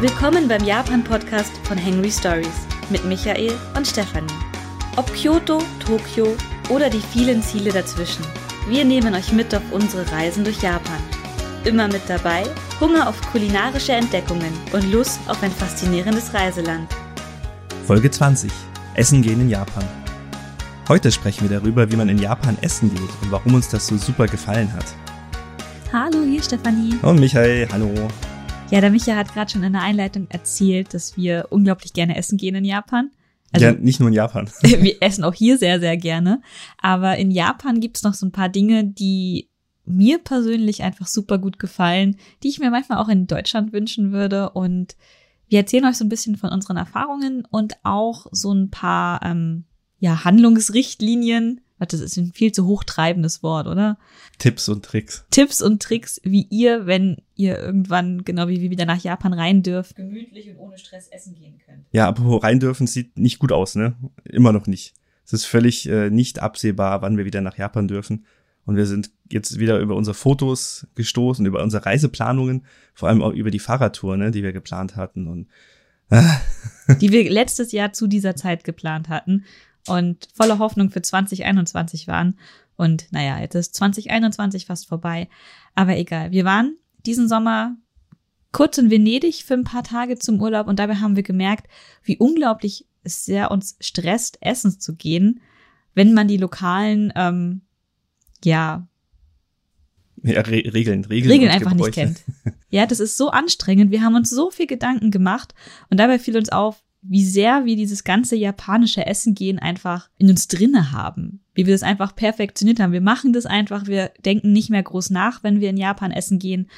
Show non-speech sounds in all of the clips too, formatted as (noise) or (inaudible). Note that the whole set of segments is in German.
Willkommen beim Japan-Podcast von Henry Stories mit Michael und Stefanie. Ob Kyoto, Tokio oder die vielen Ziele dazwischen. Wir nehmen euch mit auf unsere Reisen durch Japan. Immer mit dabei Hunger auf kulinarische Entdeckungen und Lust auf ein faszinierendes Reiseland. Folge 20. Essen gehen in Japan. Heute sprechen wir darüber, wie man in Japan essen geht und warum uns das so super gefallen hat. Hallo, hier Stefanie. Und Michael, hallo. Ja, der Michael hat gerade schon in der Einleitung erzählt, dass wir unglaublich gerne essen gehen in Japan. Also, ja, nicht nur in Japan. (laughs) wir essen auch hier sehr, sehr gerne. Aber in Japan gibt's noch so ein paar Dinge, die mir persönlich einfach super gut gefallen, die ich mir manchmal auch in Deutschland wünschen würde. Und wir erzählen euch so ein bisschen von unseren Erfahrungen und auch so ein paar ähm, ja, Handlungsrichtlinien, Warte, das ist ein viel zu hochtreibendes Wort, oder? Tipps und Tricks. Tipps und Tricks, wie ihr, wenn ihr irgendwann, genau wie wir wieder nach Japan rein dürft, gemütlich und ohne Stress essen gehen könnt. Ja, aber rein dürfen sieht nicht gut aus, ne? Immer noch nicht. Es ist völlig äh, nicht absehbar, wann wir wieder nach Japan dürfen. Und wir sind jetzt wieder über unsere Fotos gestoßen, über unsere Reiseplanungen, vor allem auch über die Fahrradtour, ne, die wir geplant hatten und äh. die wir letztes Jahr zu dieser Zeit geplant hatten und voller Hoffnung für 2021 waren. Und naja, jetzt ist 2021 fast vorbei. Aber egal. Wir waren diesen Sommer kurz in Venedig für ein paar Tage zum Urlaub und dabei haben wir gemerkt, wie unglaublich es sehr uns stresst, essen zu gehen, wenn man die lokalen, ähm, ja, ja, Re Regeln, Regeln, Regeln einfach Gebräuche. nicht kennt. Ja, das ist so anstrengend. Wir haben uns so viel Gedanken gemacht und dabei fiel uns auf, wie sehr wir dieses ganze japanische Essen gehen einfach in uns drinne haben. Wie wir das einfach perfektioniert haben. Wir machen das einfach, wir denken nicht mehr groß nach, wenn wir in Japan essen gehen.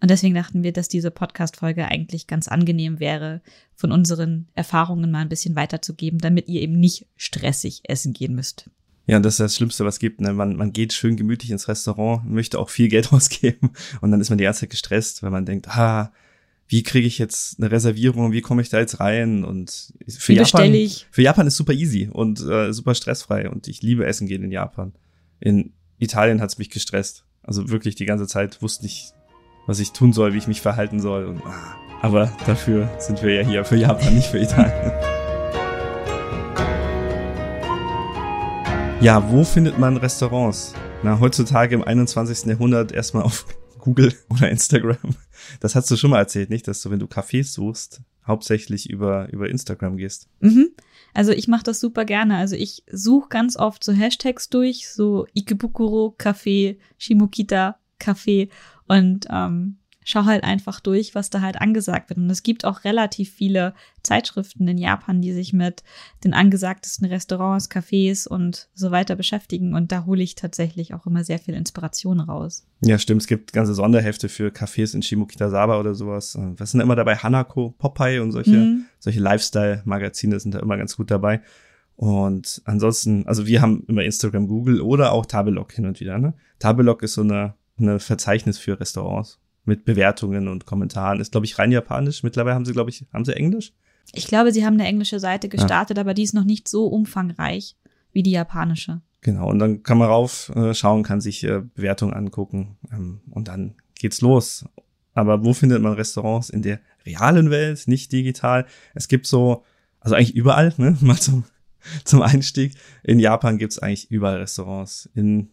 Und deswegen dachten wir, dass diese Podcast-Folge eigentlich ganz angenehm wäre, von unseren Erfahrungen mal ein bisschen weiterzugeben, damit ihr eben nicht stressig essen gehen müsst. Ja, und das ist das Schlimmste, was es gibt. Ne? Man, man geht schön gemütlich ins Restaurant, möchte auch viel Geld (laughs) ausgeben und dann ist man die ganze Zeit gestresst, weil man denkt, ah, wie kriege ich jetzt eine Reservierung, wie komme ich da jetzt rein und für wie Japan, ich? für Japan ist super easy und äh, super stressfrei und ich liebe Essen gehen in Japan. In Italien hat's mich gestresst. Also wirklich die ganze Zeit wusste ich, was ich tun soll, wie ich mich verhalten soll. Und, ah, aber dafür sind wir ja hier für Japan, nicht für (laughs) Italien. Ja, wo findet man Restaurants? Na, heutzutage im 21. Jahrhundert erstmal auf (laughs) Google oder Instagram. Das hast du schon mal erzählt, nicht? Dass du, wenn du Cafés suchst, hauptsächlich über, über Instagram gehst. Mhm. Also ich mache das super gerne. Also ich suche ganz oft so Hashtags durch, so Ikebukuro Café, Shimokita Café und ähm, schau halt einfach durch, was da halt angesagt wird. Und es gibt auch relativ viele Zeitschriften in Japan, die sich mit den angesagtesten Restaurants, Cafés und so weiter beschäftigen. Und da hole ich tatsächlich auch immer sehr viel Inspiration raus. Ja, stimmt. Es gibt ganze Sonderhefte für Cafés in Shimokitazawa oder sowas. Was sind immer dabei? Hanako, Popeye und solche, mhm. solche Lifestyle-Magazine sind da immer ganz gut dabei. Und ansonsten, also wir haben immer Instagram, Google oder auch Tabelog hin und wieder. Ne? Tabelog ist so eine, eine Verzeichnis für Restaurants mit Bewertungen und Kommentaren. Ist, glaube ich, rein japanisch. Mittlerweile haben sie, glaube ich, haben sie Englisch? Ich glaube, sie haben eine englische Seite gestartet, ja. aber die ist noch nicht so umfangreich wie die japanische. Genau, und dann kann man rauf äh, schauen, kann sich äh, Bewertungen angucken ähm, und dann geht's los. Aber wo findet man Restaurants in der realen Welt, nicht digital? Es gibt so, also eigentlich überall, ne? (laughs) Mal zum, zum Einstieg. In Japan gibt's eigentlich überall Restaurants. In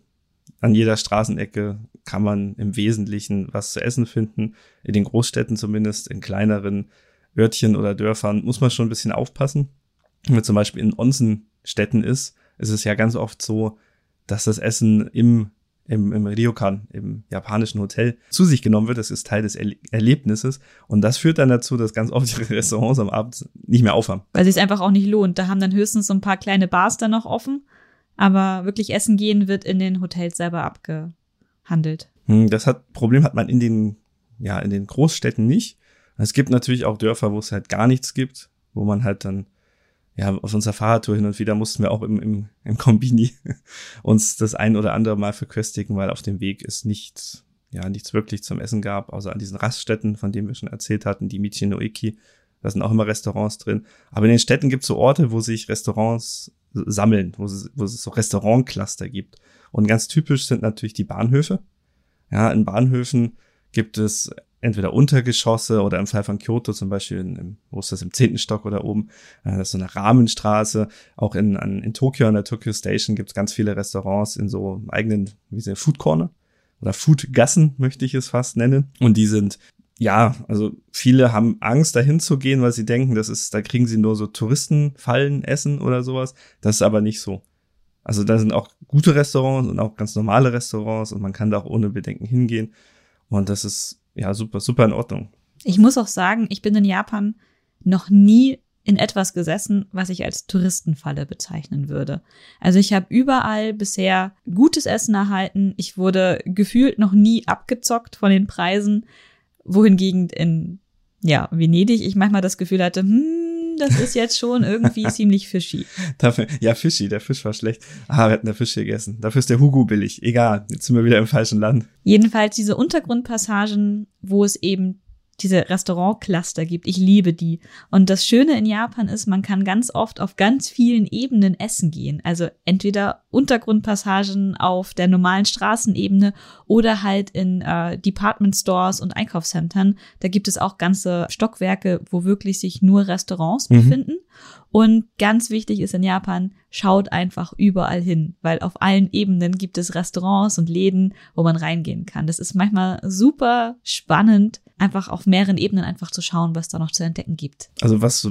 an jeder Straßenecke kann man im Wesentlichen was zu essen finden. In den Großstädten zumindest, in kleineren Örtchen oder Dörfern muss man schon ein bisschen aufpassen. Wenn man zum Beispiel in Onsenstädten ist, ist es ja ganz oft so, dass das Essen im, im, im Ryokan, im japanischen Hotel, zu sich genommen wird. Das ist Teil des er Erlebnisses. Und das führt dann dazu, dass ganz oft (laughs) die Restaurants am Abend nicht mehr aufhaben. Weil es sich einfach auch nicht lohnt. Da haben dann höchstens so ein paar kleine Bars dann noch offen aber wirklich essen gehen wird in den Hotels selber abgehandelt. Hm, das hat, Problem hat man in den, ja, in den Großstädten nicht. Es gibt natürlich auch Dörfer, wo es halt gar nichts gibt, wo man halt dann, ja, auf unserer Fahrradtour hin und wieder mussten wir auch im, im, im Kombini (laughs) uns das ein oder andere Mal verköstigen, weil auf dem Weg es nichts, ja, nichts wirklich zum Essen gab, außer an diesen Raststätten, von denen wir schon erzählt hatten, die Michinoeki. Da sind auch immer Restaurants drin. Aber in den Städten gibt es so Orte, wo sich Restaurants sammeln, wo es, wo es so Restaurantcluster gibt. Und ganz typisch sind natürlich die Bahnhöfe. Ja, in Bahnhöfen gibt es entweder Untergeschosse oder im Fall von Kyoto zum Beispiel, in, wo ist das im zehnten Stock oder oben, äh, das ist so eine Rahmenstraße. Auch in, an, in Tokio, an der Tokyo Station gibt es ganz viele Restaurants in so eigenen, wie sie Food Corner oder Food Gassen möchte ich es fast nennen. Und die sind ja, also viele haben Angst, dahin zu gehen, weil sie denken, das ist, da kriegen sie nur so Touristenfallen essen oder sowas. Das ist aber nicht so. Also da sind auch gute Restaurants und auch ganz normale Restaurants und man kann da auch ohne Bedenken hingehen. Und das ist ja super, super in Ordnung. Ich muss auch sagen, ich bin in Japan noch nie in etwas gesessen, was ich als Touristenfalle bezeichnen würde. Also ich habe überall bisher gutes Essen erhalten. Ich wurde gefühlt noch nie abgezockt von den Preisen, wohingegen in ja, Venedig ich manchmal das Gefühl hatte, hm, das ist jetzt schon irgendwie (laughs) ziemlich fishy. Dafür, ja, fishy, der Fisch war schlecht. Ah, wir hatten der Fisch gegessen. Dafür ist der Hugo billig. Egal, jetzt sind wir wieder im falschen Land. Jedenfalls diese Untergrundpassagen, wo es eben diese Restaurantcluster gibt. Ich liebe die. Und das Schöne in Japan ist, man kann ganz oft auf ganz vielen Ebenen essen gehen. Also entweder Untergrundpassagen auf der normalen Straßenebene oder halt in äh, Department Stores und Einkaufszentren. Da gibt es auch ganze Stockwerke, wo wirklich sich nur Restaurants mhm. befinden. Und ganz wichtig ist in Japan, schaut einfach überall hin, weil auf allen Ebenen gibt es Restaurants und Läden, wo man reingehen kann. Das ist manchmal super spannend, einfach auf mehreren Ebenen einfach zu schauen, was da noch zu entdecken gibt. Also was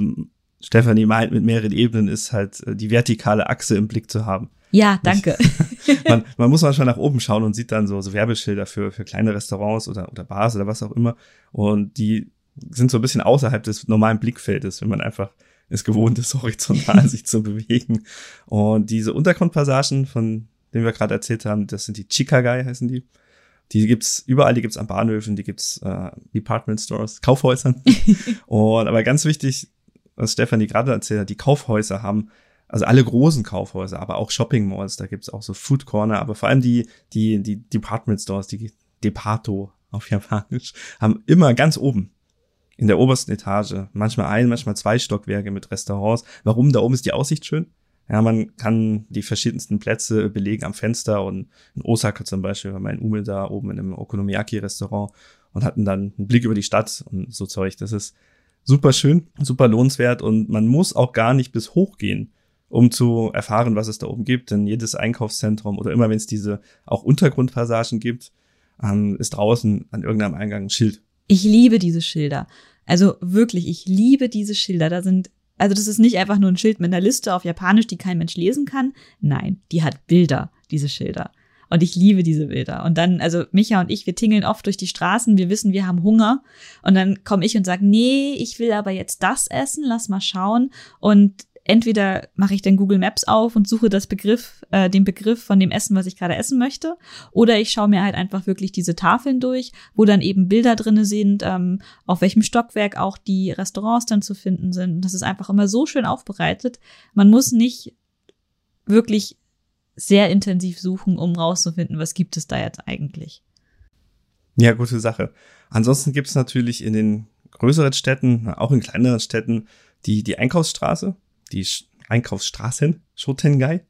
Stefanie meint mit mehreren Ebenen ist halt äh, die vertikale Achse im Blick zu haben. Ja, danke. (laughs) man, (laughs) man muss manchmal nach oben schauen und sieht dann so, so Werbeschilder für, für kleine Restaurants oder, oder Bars oder was auch immer. Und die sind so ein bisschen außerhalb des normalen Blickfeldes, wenn man einfach es gewohnt ist, (laughs) horizontal sich zu bewegen. Und diese Untergrundpassagen, von denen wir gerade erzählt haben, das sind die Chikagai, heißen die. Die gibt's überall, die gibt's an Bahnhöfen, die gibt's äh, Department Stores, Kaufhäusern. (laughs) und aber ganz wichtig, was Stefanie gerade erzählt hat, die Kaufhäuser haben, also alle großen Kaufhäuser, aber auch Shopping Malls, da gibt's auch so Food Corner, aber vor allem die, die, die Department Stores, die Depato auf Japanisch, haben immer ganz oben in der obersten Etage, manchmal ein, manchmal zwei Stockwerke mit Restaurants. Warum? Da oben ist die Aussicht schön. Ja, man kann die verschiedensten Plätze belegen am Fenster und in Osaka zum Beispiel, war mein Umel da oben in einem Okonomiyaki-Restaurant und hatten dann einen Blick über die Stadt und so Zeug. Das ist super schön, super lohnenswert und man muss auch gar nicht bis hoch gehen, um zu erfahren, was es da oben gibt. Denn jedes Einkaufszentrum oder immer wenn es diese auch Untergrundpassagen gibt, ähm, ist draußen an irgendeinem Eingang ein Schild ich liebe diese Schilder. Also wirklich, ich liebe diese Schilder. Da sind, also das ist nicht einfach nur ein Schild mit einer Liste auf Japanisch, die kein Mensch lesen kann. Nein, die hat Bilder, diese Schilder. Und ich liebe diese Bilder. Und dann, also Micha und ich, wir tingeln oft durch die Straßen, wir wissen, wir haben Hunger. Und dann komme ich und sage, nee, ich will aber jetzt das essen, lass mal schauen. Und entweder mache ich dann Google Maps auf und suche das Begriff, äh, den Begriff von dem Essen, was ich gerade essen möchte, oder ich schaue mir halt einfach wirklich diese Tafeln durch, wo dann eben Bilder drinne sind, ähm, auf welchem Stockwerk auch die Restaurants dann zu finden sind. Das ist einfach immer so schön aufbereitet. Man muss nicht wirklich sehr intensiv suchen, um rauszufinden, was gibt es da jetzt eigentlich. Ja, gute Sache. Ansonsten gibt es natürlich in den größeren Städten, auch in kleineren Städten, die, die Einkaufsstraße die Einkaufsstraßen, Shotengai.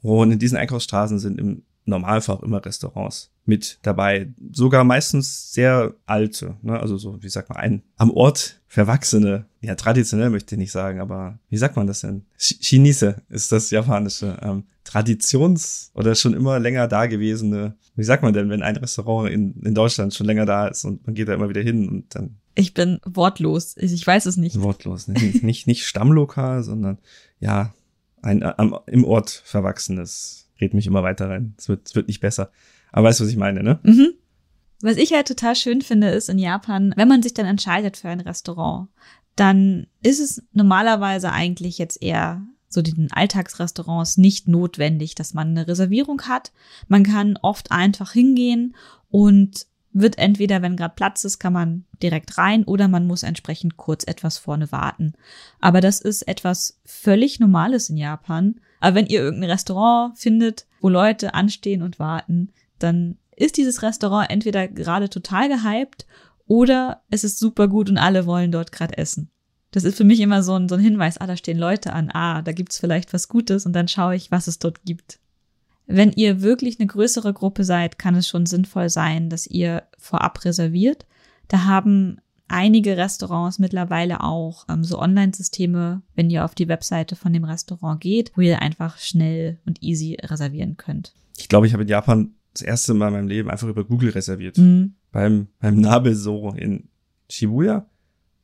Und in diesen Einkaufsstraßen sind im Normalfall auch immer Restaurants mit dabei. Sogar meistens sehr alte, ne? also so, wie sagt man, ein am Ort verwachsene, ja, traditionell möchte ich nicht sagen, aber wie sagt man das denn? Chinese ist das japanische. Ähm, Traditions- oder schon immer länger dagewesene, wie sagt man denn, wenn ein Restaurant in, in Deutschland schon länger da ist und man geht da immer wieder hin und dann ich bin wortlos. Ich weiß es nicht. Wortlos. Nicht, nicht, nicht Stammlokal, sondern ja, ein am, im Ort verwachsenes. Red mich immer weiter rein. Es wird, es wird nicht besser. Aber weißt du, was ich meine, ne? Mhm. Was ich halt total schön finde, ist in Japan, wenn man sich dann entscheidet für ein Restaurant, dann ist es normalerweise eigentlich jetzt eher so den Alltagsrestaurants nicht notwendig, dass man eine Reservierung hat. Man kann oft einfach hingehen und wird entweder, wenn gerade Platz ist, kann man direkt rein oder man muss entsprechend kurz etwas vorne warten. Aber das ist etwas völlig Normales in Japan. Aber wenn ihr irgendein Restaurant findet, wo Leute anstehen und warten, dann ist dieses Restaurant entweder gerade total gehypt oder es ist super gut und alle wollen dort gerade essen. Das ist für mich immer so ein, so ein Hinweis, ah, da stehen Leute an, ah, da gibt's vielleicht was Gutes und dann schaue ich, was es dort gibt. Wenn ihr wirklich eine größere Gruppe seid, kann es schon sinnvoll sein, dass ihr vorab reserviert. Da haben einige Restaurants mittlerweile auch ähm, so Online-Systeme, wenn ihr auf die Webseite von dem Restaurant geht, wo ihr einfach schnell und easy reservieren könnt. Ich glaube, ich habe in Japan das erste Mal in meinem Leben einfach über Google reserviert. Mhm. Beim, beim Nabel-Soro in Shibuya.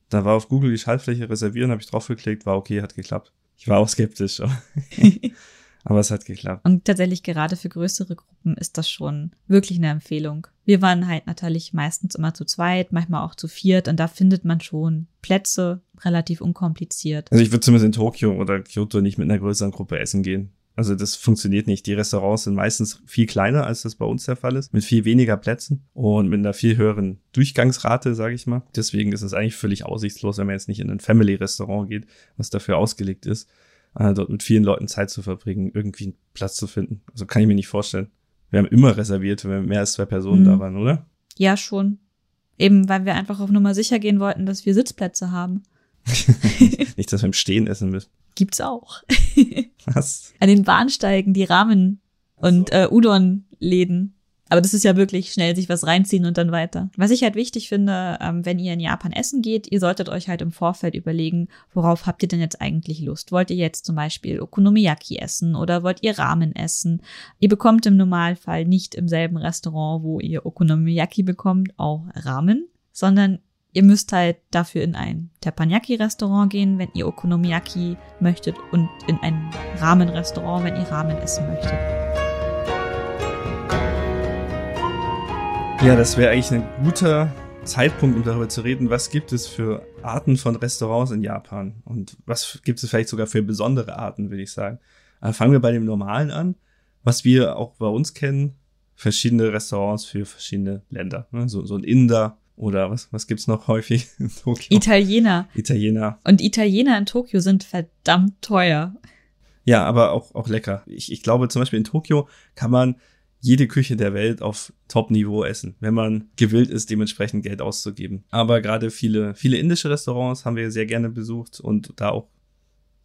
Da war auf Google die Schaltfläche reservieren, habe ich draufgeklickt, war okay, hat geklappt. Ich war auch skeptisch. (laughs) (laughs) Aber es hat geklappt. Und tatsächlich gerade für größere Gruppen ist das schon wirklich eine Empfehlung. Wir waren halt natürlich meistens immer zu zweit, manchmal auch zu viert und da findet man schon Plätze relativ unkompliziert. Also ich würde zumindest in Tokio oder Kyoto nicht mit einer größeren Gruppe essen gehen. Also das funktioniert nicht. Die Restaurants sind meistens viel kleiner, als das bei uns der Fall ist, mit viel weniger Plätzen und mit einer viel höheren Durchgangsrate, sage ich mal. Deswegen ist es eigentlich völlig aussichtslos, wenn man jetzt nicht in ein Family-Restaurant geht, was dafür ausgelegt ist äh, dort mit vielen Leuten Zeit zu verbringen, irgendwie einen Platz zu finden. Also kann ich mir nicht vorstellen. Wir haben immer reserviert, wenn mehr als zwei Personen mhm. da waren, oder? Ja, schon. Eben, weil wir einfach auf Nummer sicher gehen wollten, dass wir Sitzplätze haben. (laughs) nicht, dass wir im Stehen essen müssen. Gibt's auch. Was? An den Bahnsteigen, die Ramen und so. äh, Udon-Läden. Aber das ist ja wirklich schnell sich was reinziehen und dann weiter. Was ich halt wichtig finde, ähm, wenn ihr in Japan essen geht, ihr solltet euch halt im Vorfeld überlegen, worauf habt ihr denn jetzt eigentlich Lust? Wollt ihr jetzt zum Beispiel Okonomiyaki essen oder wollt ihr Ramen essen? Ihr bekommt im Normalfall nicht im selben Restaurant, wo ihr Okonomiyaki bekommt, auch Ramen, sondern ihr müsst halt dafür in ein Teppanyaki-Restaurant gehen, wenn ihr Okonomiyaki möchtet und in ein Ramen-Restaurant, wenn ihr Ramen essen möchtet. Ja, das wäre eigentlich ein guter Zeitpunkt, um darüber zu reden, was gibt es für Arten von Restaurants in Japan und was gibt es vielleicht sogar für besondere Arten, würde ich sagen. Aber fangen wir bei dem Normalen an, was wir auch bei uns kennen, verschiedene Restaurants für verschiedene Länder. Ne? So, so ein Inder oder was, was gibt's noch häufig (laughs) in Tokio? Italiener. Italiener. Und Italiener in Tokio sind verdammt teuer. Ja, aber auch, auch lecker. Ich, ich glaube, zum Beispiel in Tokio kann man jede Küche der Welt auf Top-Niveau essen, wenn man gewillt ist, dementsprechend Geld auszugeben. Aber gerade viele, viele indische Restaurants haben wir sehr gerne besucht und da auch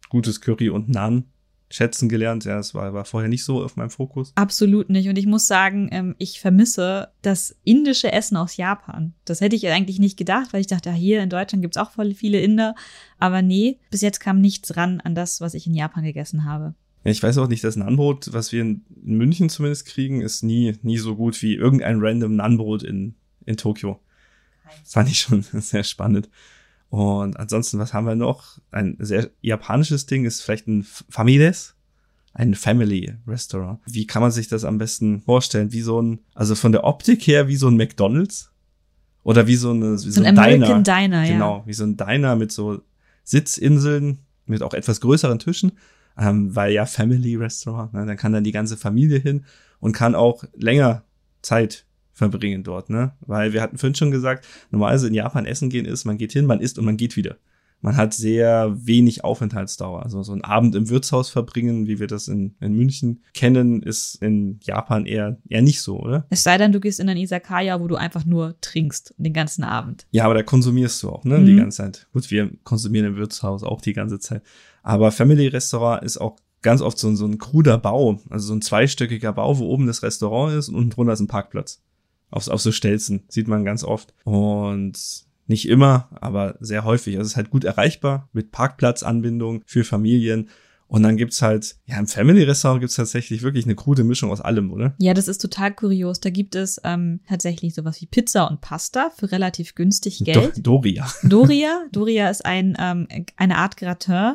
gutes Curry und Naan schätzen gelernt. Ja, das war, war vorher nicht so auf meinem Fokus. Absolut nicht. Und ich muss sagen, ähm, ich vermisse das indische Essen aus Japan. Das hätte ich eigentlich nicht gedacht, weil ich dachte, hier in Deutschland gibt's auch voll viele Inder. Aber nee, bis jetzt kam nichts ran an das, was ich in Japan gegessen habe. Ja, ich weiß auch nicht, das Nanbrot, was wir in München zumindest kriegen, ist nie, nie so gut wie irgendein random Nanbrot in, in Tokio. Fand ich schon (laughs) sehr spannend. Und ansonsten, was haben wir noch? Ein sehr japanisches Ding ist vielleicht ein Familes, ein Family Restaurant. Wie kann man sich das am besten vorstellen? Wie so ein, also von der Optik her wie so ein McDonald's? Oder wie so, eine, wie so, so ein, American Diner. Diner ja. Genau, wie so ein Diner mit so Sitzinseln, mit auch etwas größeren Tischen ähm, weil ja Family Restaurant, ne? dann kann dann die ganze Familie hin und kann auch länger Zeit verbringen dort, ne? Weil wir hatten vorhin schon gesagt, normalerweise in Japan essen gehen ist, man geht hin, man isst und man geht wieder. Man hat sehr wenig Aufenthaltsdauer. Also so ein Abend im Wirtshaus verbringen, wie wir das in, in München kennen, ist in Japan eher, eher nicht so, oder? Es sei denn, du gehst in ein Isakaya, wo du einfach nur trinkst den ganzen Abend. Ja, aber da konsumierst du auch, ne? Mhm. Die ganze Zeit. Gut, wir konsumieren im Wirtshaus auch die ganze Zeit. Aber Family Restaurant ist auch ganz oft so, so ein kruder Bau, also so ein zweistöckiger Bau, wo oben das Restaurant ist und unten drunter ist ein Parkplatz. Auf, auf so Stelzen sieht man ganz oft. Und nicht immer, aber sehr häufig. Also es ist halt gut erreichbar mit Parkplatzanbindung für Familien. Und dann gibt's halt, ja, im Family-Restaurant gibt's tatsächlich wirklich eine krude Mischung aus allem, oder? Ja, das ist total kurios. Da gibt es ähm, tatsächlich sowas wie Pizza und Pasta für relativ günstig Geld. Do Doria. Doria. Doria ist ein, ähm, eine Art Gratin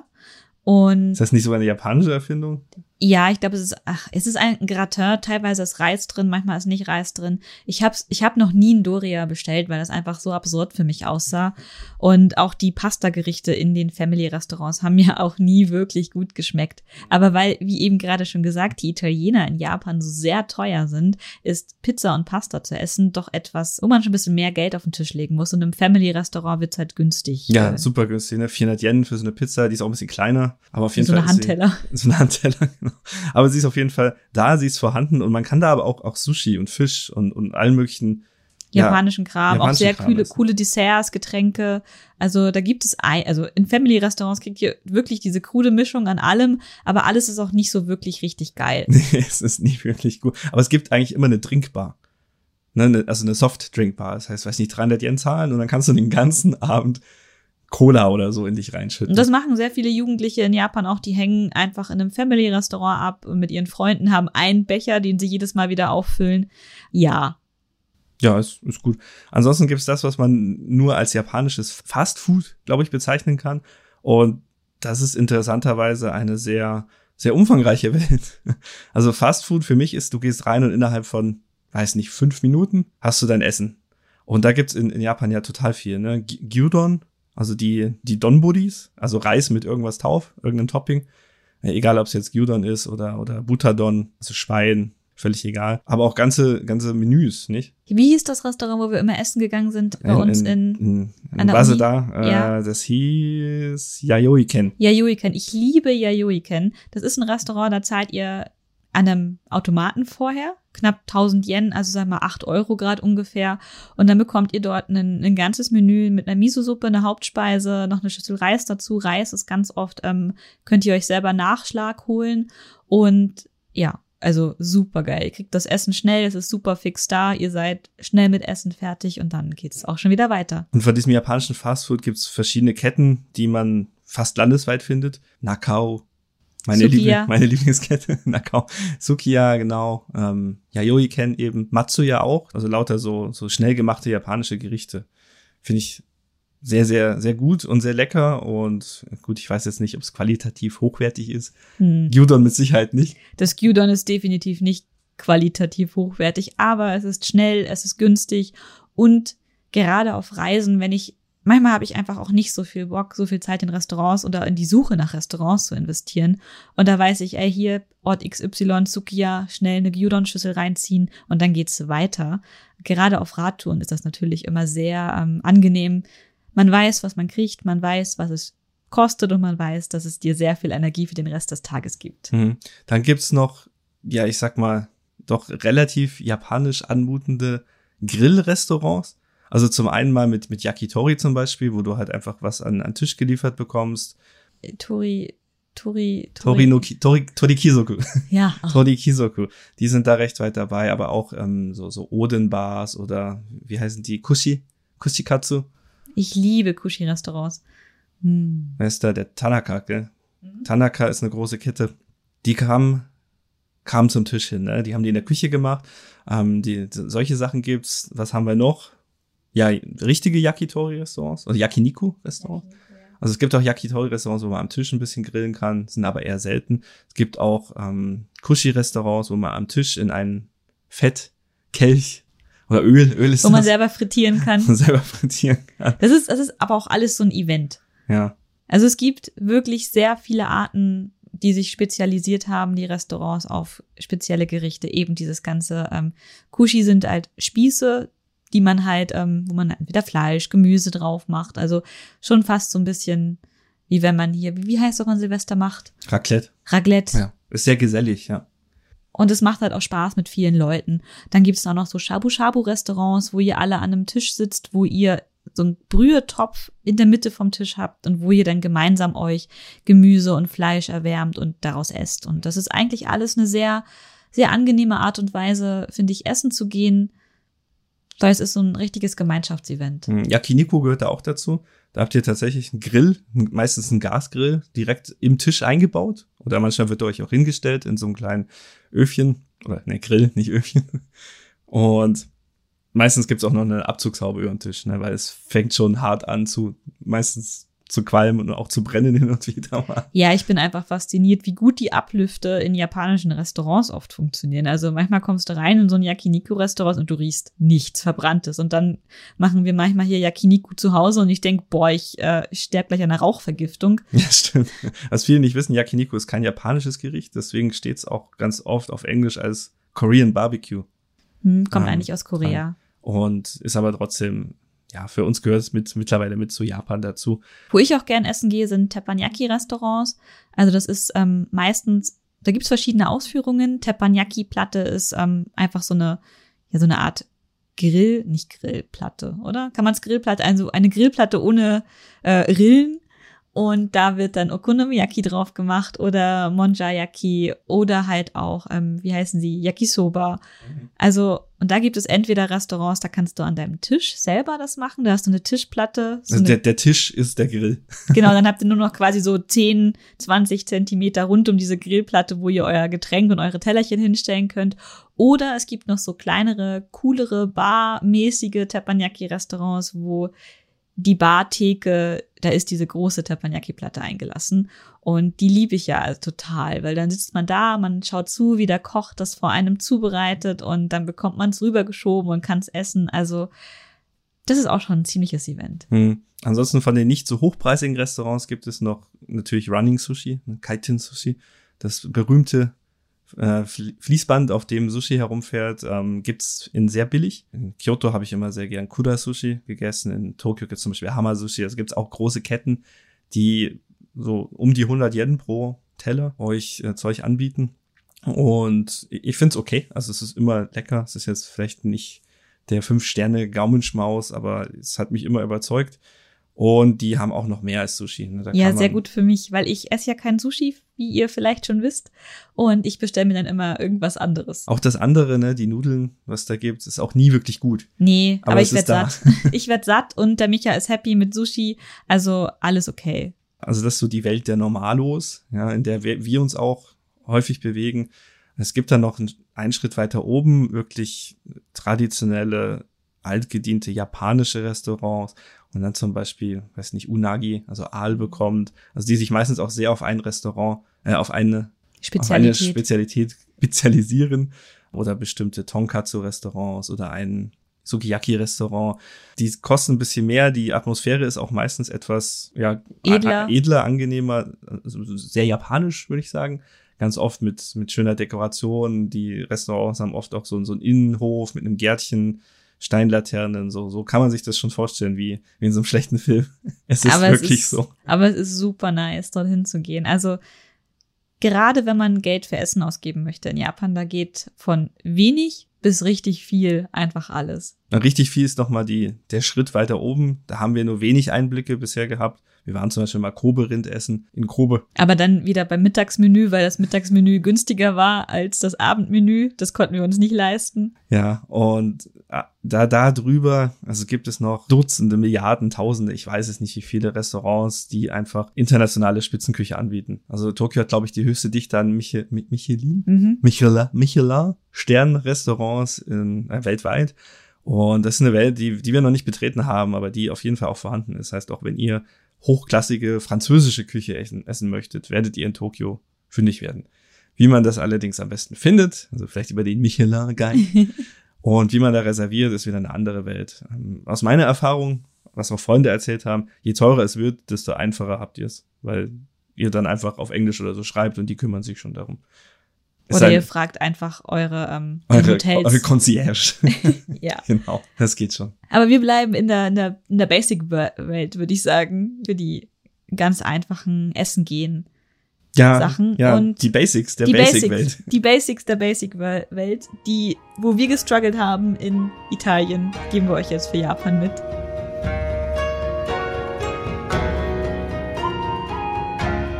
und ist das nicht sogar eine japanische Erfindung? Ja, ich glaube, es ist, ach, es ist ein Gratin, teilweise ist Reis drin, manchmal ist nicht Reis drin. Ich habe ich hab noch nie ein Doria bestellt, weil das einfach so absurd für mich aussah. Und auch die Pasta-Gerichte in den Family-Restaurants haben (laughs) mir auch nie wirklich gut geschmeckt. Aber weil, wie eben gerade schon gesagt, die Italiener in Japan so sehr teuer sind, ist Pizza und Pasta zu essen doch etwas, wo man schon ein bisschen mehr Geld auf den Tisch legen muss. Und im Family-Restaurant wird's halt günstig. Ja, äh, super günstig, ne? 400 Yen für so eine Pizza, die ist auch ein bisschen kleiner, aber auf jeden so Fall. Eine Handteller. Sie, (laughs) so eine Handteller. Genau. Aber sie ist auf jeden Fall da, sie ist vorhanden und man kann da aber auch, auch Sushi und Fisch und, und allen möglichen japanischen Kram, japanischen auch sehr Kram coole, coole Desserts, Getränke. Also da gibt es ein, also in Family Restaurants kriegt ihr wirklich diese krude Mischung an allem, aber alles ist auch nicht so wirklich richtig geil. (laughs) Nee, es ist nicht wirklich gut. Aber es gibt eigentlich immer eine Trinkbar ne, also eine Softdrinkbar. Das heißt, weiß nicht, 300 Yen zahlen und dann kannst du den ganzen Abend Cola oder so in dich reinschütten. Und das machen sehr viele Jugendliche in Japan auch. Die hängen einfach in einem Family-Restaurant ab und mit ihren Freunden haben einen Becher, den sie jedes Mal wieder auffüllen. Ja. Ja, ist, ist gut. Ansonsten gibt's das, was man nur als japanisches Fastfood, glaube ich, bezeichnen kann. Und das ist interessanterweise eine sehr, sehr umfangreiche (laughs) Welt. Also Fastfood für mich ist, du gehst rein und innerhalb von, weiß nicht, fünf Minuten hast du dein Essen. Und da gibt's in, in Japan ja total viel, ne? Gyudon also die, die Don-Buddies, also Reis mit irgendwas drauf, irgendein Topping. Egal, ob es jetzt Gyudon ist oder, oder Butadon, also Schwein, völlig egal. Aber auch ganze, ganze Menüs, nicht? Wie hieß das Restaurant, wo wir immer essen gegangen sind bei in, uns in, in, in an der was Uni? da? Ja. Äh, das hieß Yayoi-Ken. Yayoi-Ken. Ich liebe Yayoi-Ken. Das ist ein Restaurant, da zahlt ihr an einem Automaten vorher, knapp 1000 Yen, also sagen wir mal 8 Euro grad ungefähr. Und dann bekommt ihr dort ein, ein ganzes Menü mit einer Miso-Suppe, eine Hauptspeise, noch eine Schüssel Reis dazu. Reis ist ganz oft, ähm, könnt ihr euch selber Nachschlag holen. Und ja, also super geil. Ihr kriegt das Essen schnell, es ist super fix da, ihr seid schnell mit Essen fertig und dann geht es auch schon wieder weiter. Und von diesem japanischen Fastfood gibt's verschiedene Ketten, die man fast landesweit findet. Nakao, meine. Liebling, meine Lieblingskette, (laughs) Nakao. Sukiya, genau. Ähm, Yayoi Ken eben. Matsuya auch. Also lauter so, so schnell gemachte japanische Gerichte. Finde ich sehr, sehr, sehr gut und sehr lecker. Und gut, ich weiß jetzt nicht, ob es qualitativ hochwertig ist. Hm. Gyudon mit Sicherheit nicht. Das Gyudon ist definitiv nicht qualitativ hochwertig, aber es ist schnell, es ist günstig und gerade auf Reisen, wenn ich manchmal habe ich einfach auch nicht so viel Bock, so viel Zeit in Restaurants oder in die Suche nach Restaurants zu investieren. Und da weiß ich, ey, hier Ort XY, Sukiya, schnell eine Gyudon-Schüssel reinziehen und dann geht's weiter. Gerade auf Radtouren ist das natürlich immer sehr ähm, angenehm. Man weiß, was man kriegt, man weiß, was es kostet und man weiß, dass es dir sehr viel Energie für den Rest des Tages gibt. Mhm. Dann gibt's noch, ja, ich sag mal, doch relativ japanisch anmutende Grillrestaurants. Also zum einen mal mit, mit Yakitori zum Beispiel, wo du halt einfach was an, an Tisch geliefert bekommst. Tori, Tori, Tori no Ki, Tori, Tori Kisoku. (laughs) Ja, (laughs) Tori Kisoku. Die sind da recht weit dabei, aber auch ähm, so, so Oden-Bars oder wie heißen die? Kushi? Kushikatsu? ich liebe Kushi-Restaurants. Hm. Wer ist da? Der Tanaka, gell? Tanaka ist eine große Kette. Die kam, kam zum Tisch hin, ne? Die haben die in der Küche gemacht. Ähm, die, solche Sachen gibt's. Was haben wir noch? Ja, richtige Yakitori-Restaurants oder Yakiniku-Restaurants. Also es gibt auch Yakitori-Restaurants, wo man am Tisch ein bisschen grillen kann, sind aber eher selten. Es gibt auch ähm, Kushi-Restaurants, wo man am Tisch in einen Fettkelch oder Öl, Öl ist Wo man das, selber frittieren kann. (laughs) selber frittieren kann. Das ist, das ist aber auch alles so ein Event. Ja. Also es gibt wirklich sehr viele Arten, die sich spezialisiert haben, die Restaurants auf spezielle Gerichte. Eben dieses ganze ähm, Kushi sind halt Spieße, die man halt, ähm, wo man entweder Fleisch, Gemüse drauf macht. Also schon fast so ein bisschen wie wenn man hier, wie heißt was man Silvester macht? Raclette. Raclette. Ja. Ist sehr gesellig, ja. Und es macht halt auch Spaß mit vielen Leuten. Dann gibt es auch noch so Shabu-Shabu-Restaurants, wo ihr alle an einem Tisch sitzt, wo ihr so einen Brühetopf in der Mitte vom Tisch habt und wo ihr dann gemeinsam euch Gemüse und Fleisch erwärmt und daraus esst. Und das ist eigentlich alles eine sehr, sehr angenehme Art und Weise, finde ich, essen zu gehen. Es ist so ein richtiges Gemeinschaftsevent. Hm, Yakiniku gehört da auch dazu. Da habt ihr tatsächlich einen Grill, meistens einen Gasgrill, direkt im Tisch eingebaut. Oder manchmal wird er euch auch hingestellt in so einem kleinen Öfchen. Oder ne, Grill, nicht Öfchen. (laughs) Und meistens gibt's auch noch eine Abzugshaube über den Tisch, ne, weil es fängt schon hart an zu, meistens zu qualmen und auch zu brennen hin und wieder mal. Ja, ich bin einfach fasziniert, wie gut die Ablüfte in japanischen Restaurants oft funktionieren. Also manchmal kommst du rein in so ein Yakiniku-Restaurant und du riechst nichts Verbranntes. Und dann machen wir manchmal hier Yakiniku zu Hause und ich denk, boah, ich äh, sterb gleich an einer Rauchvergiftung. (laughs) Ja, stimmt. Was viele nicht wissen, Yakiniku ist kein japanisches Gericht, deswegen steht's auch ganz oft auf Englisch als Korean Barbecue. Hm, kommt Ähm, eigentlich aus Korea. Und ist aber trotzdem, ja, für uns gehört es mit, mittlerweile mit zu Japan dazu. Wo ich auch gern essen gehe, sind Teppanyaki-Restaurants. Also das ist ähm, meistens, da gibt's verschiedene Ausführungen. Teppanyaki-Platte ist ähm, einfach so eine, ja, so eine Art Grill, nicht Grillplatte, oder? Kann man es Grillplatte, also eine Grillplatte ohne äh, Rillen Und da wird dann Okonomiyaki drauf gemacht oder Monjayaki oder halt auch, ähm, wie heißen sie, Yakisoba. Also, und da gibt es entweder Restaurants, da kannst du an deinem Tisch selber das machen. Da hast du eine Tischplatte. So Also eine, der, der Tisch ist der Grill. (laughs) genau, dann habt ihr nur noch quasi so 10, 20 Zentimeter rund um diese Grillplatte, wo ihr euer Getränk und eure Tellerchen hinstellen könnt. Oder es gibt noch so kleinere, coolere, barmäßige Teppanyaki-Restaurants, wo die Bartheke, da ist diese große Teppanyaki-Platte eingelassen. Und die liebe ich ja also total, weil dann sitzt man da, man schaut zu, wie der Koch das vor einem zubereitet und dann bekommt man es rübergeschoben und kann es essen. Also das ist auch schon ein ziemliches Event. Hm. Ansonsten von den nicht so hochpreisigen Restaurants gibt es noch natürlich Running Sushi, ne, Kaiten Sushi, das berühmte äh, Flie- Fließband, auf dem Sushi herumfährt, ähm, gibt's in sehr billig. In Kyoto habe ich immer sehr gern Kuda Sushi gegessen. In Tokio gibt's zum Beispiel Hama Sushi. Also gibt's auch große Ketten, die so um die 100 Yen pro Teller euch äh, Zeug anbieten. Und ich find's okay. Also es ist immer lecker. Es ist jetzt vielleicht nicht der Fünf-Sterne-Gaumenschmaus, aber es hat mich immer überzeugt. Und die haben auch noch mehr als Sushi. Ne? Ja, sehr gut für mich, weil ich esse ja kein Sushi, wie ihr vielleicht schon wisst. Und ich bestelle mir dann immer irgendwas anderes. Auch das andere, ne, die Nudeln, was da gibt, ist auch nie wirklich gut. Nee, Aber aber, ich ist werd da. satt. (laughs) Ich werd satt und der Micha ist happy mit Sushi. Also alles okay. Also das ist so die Welt der Normalos, ja, in der wir, uns auch häufig bewegen. Es gibt dann noch einen Schritt weiter oben wirklich traditionelle, altgediente japanische Restaurants und dann zum Beispiel, weiß nicht, Unagi, also Aal bekommt, also die sich meistens auch sehr auf ein Restaurant, äh, auf eine auf eine Spezialität. Spezialität (laughs) spezialisieren oder bestimmte Tonkatsu-Restaurants oder ein Sukiyaki-Restaurant. Die kosten ein bisschen mehr, die Atmosphäre ist auch meistens etwas ja, Edler. edler, angenehmer, also sehr japanisch, würde ich sagen. Ganz oft mit, mit schöner Dekoration. Die Restaurants haben oft auch so, so einen Innenhof mit einem Gärtchen, Steinlaternen, so, so kann man sich das schon vorstellen, wie, wie in so einem schlechten Film. (laughs) Es ist Aber es wirklich ist- so. Aber es ist super nice, dorthin zu gehen. Also gerade wenn man Geld für Essen ausgeben möchte in Japan, da geht von wenig bis richtig viel einfach alles. Richtig viel ist nochmal die, der Schritt weiter oben. Da haben wir nur wenig Einblicke bisher gehabt. Wir waren zum Beispiel mal Kobe-Rind essen in Kobe. Aber dann wieder beim Mittagsmenü, weil das Mittagsmenü günstiger war als das Abendmenü. Das konnten wir uns nicht leisten. Ja, und ah, da, da drüber, also gibt es noch Dutzende, Milliarden, Tausende, ich weiß es nicht, wie viele Restaurants, die einfach internationale Spitzenküche anbieten. Also Tokio hat, glaube ich, die höchste Dichte an Miche, Mi- Michelin, Mhm. Michelin, Michelin Sternrestaurants in, äh, weltweit. Und das ist eine Welt, die, die wir noch nicht betreten haben, aber die auf jeden Fall auch vorhanden ist. Das heißt, auch wenn ihr hochklassige französische Küche essen, essen möchtet, werdet ihr in Tokio fündig werden. Wie man das allerdings am besten findet, also vielleicht über den Michelin Guide (laughs) und wie man da reserviert, ist wieder eine andere Welt. Ähm, Aus meiner Erfahrung, was auch Freunde erzählt haben, je teurer es wird, desto einfacher habt ihr es, weil ihr dann einfach auf Englisch oder so schreibt und die kümmern sich schon darum. Oder sei- ihr fragt einfach eure, ähm, eure, Hotels. eure Concierge. (laughs) ja. (laughs) genau, das geht schon. Aber wir bleiben in der, in der, in der Basic-Welt, würde ich sagen. Für die ganz einfachen Essen gehen. Ja, Sachen ja und die Basics der Basic-Welt. Die Basics der Basic-Welt, die, wo wir gestruggelt haben in Italien, geben wir euch jetzt für Japan mit.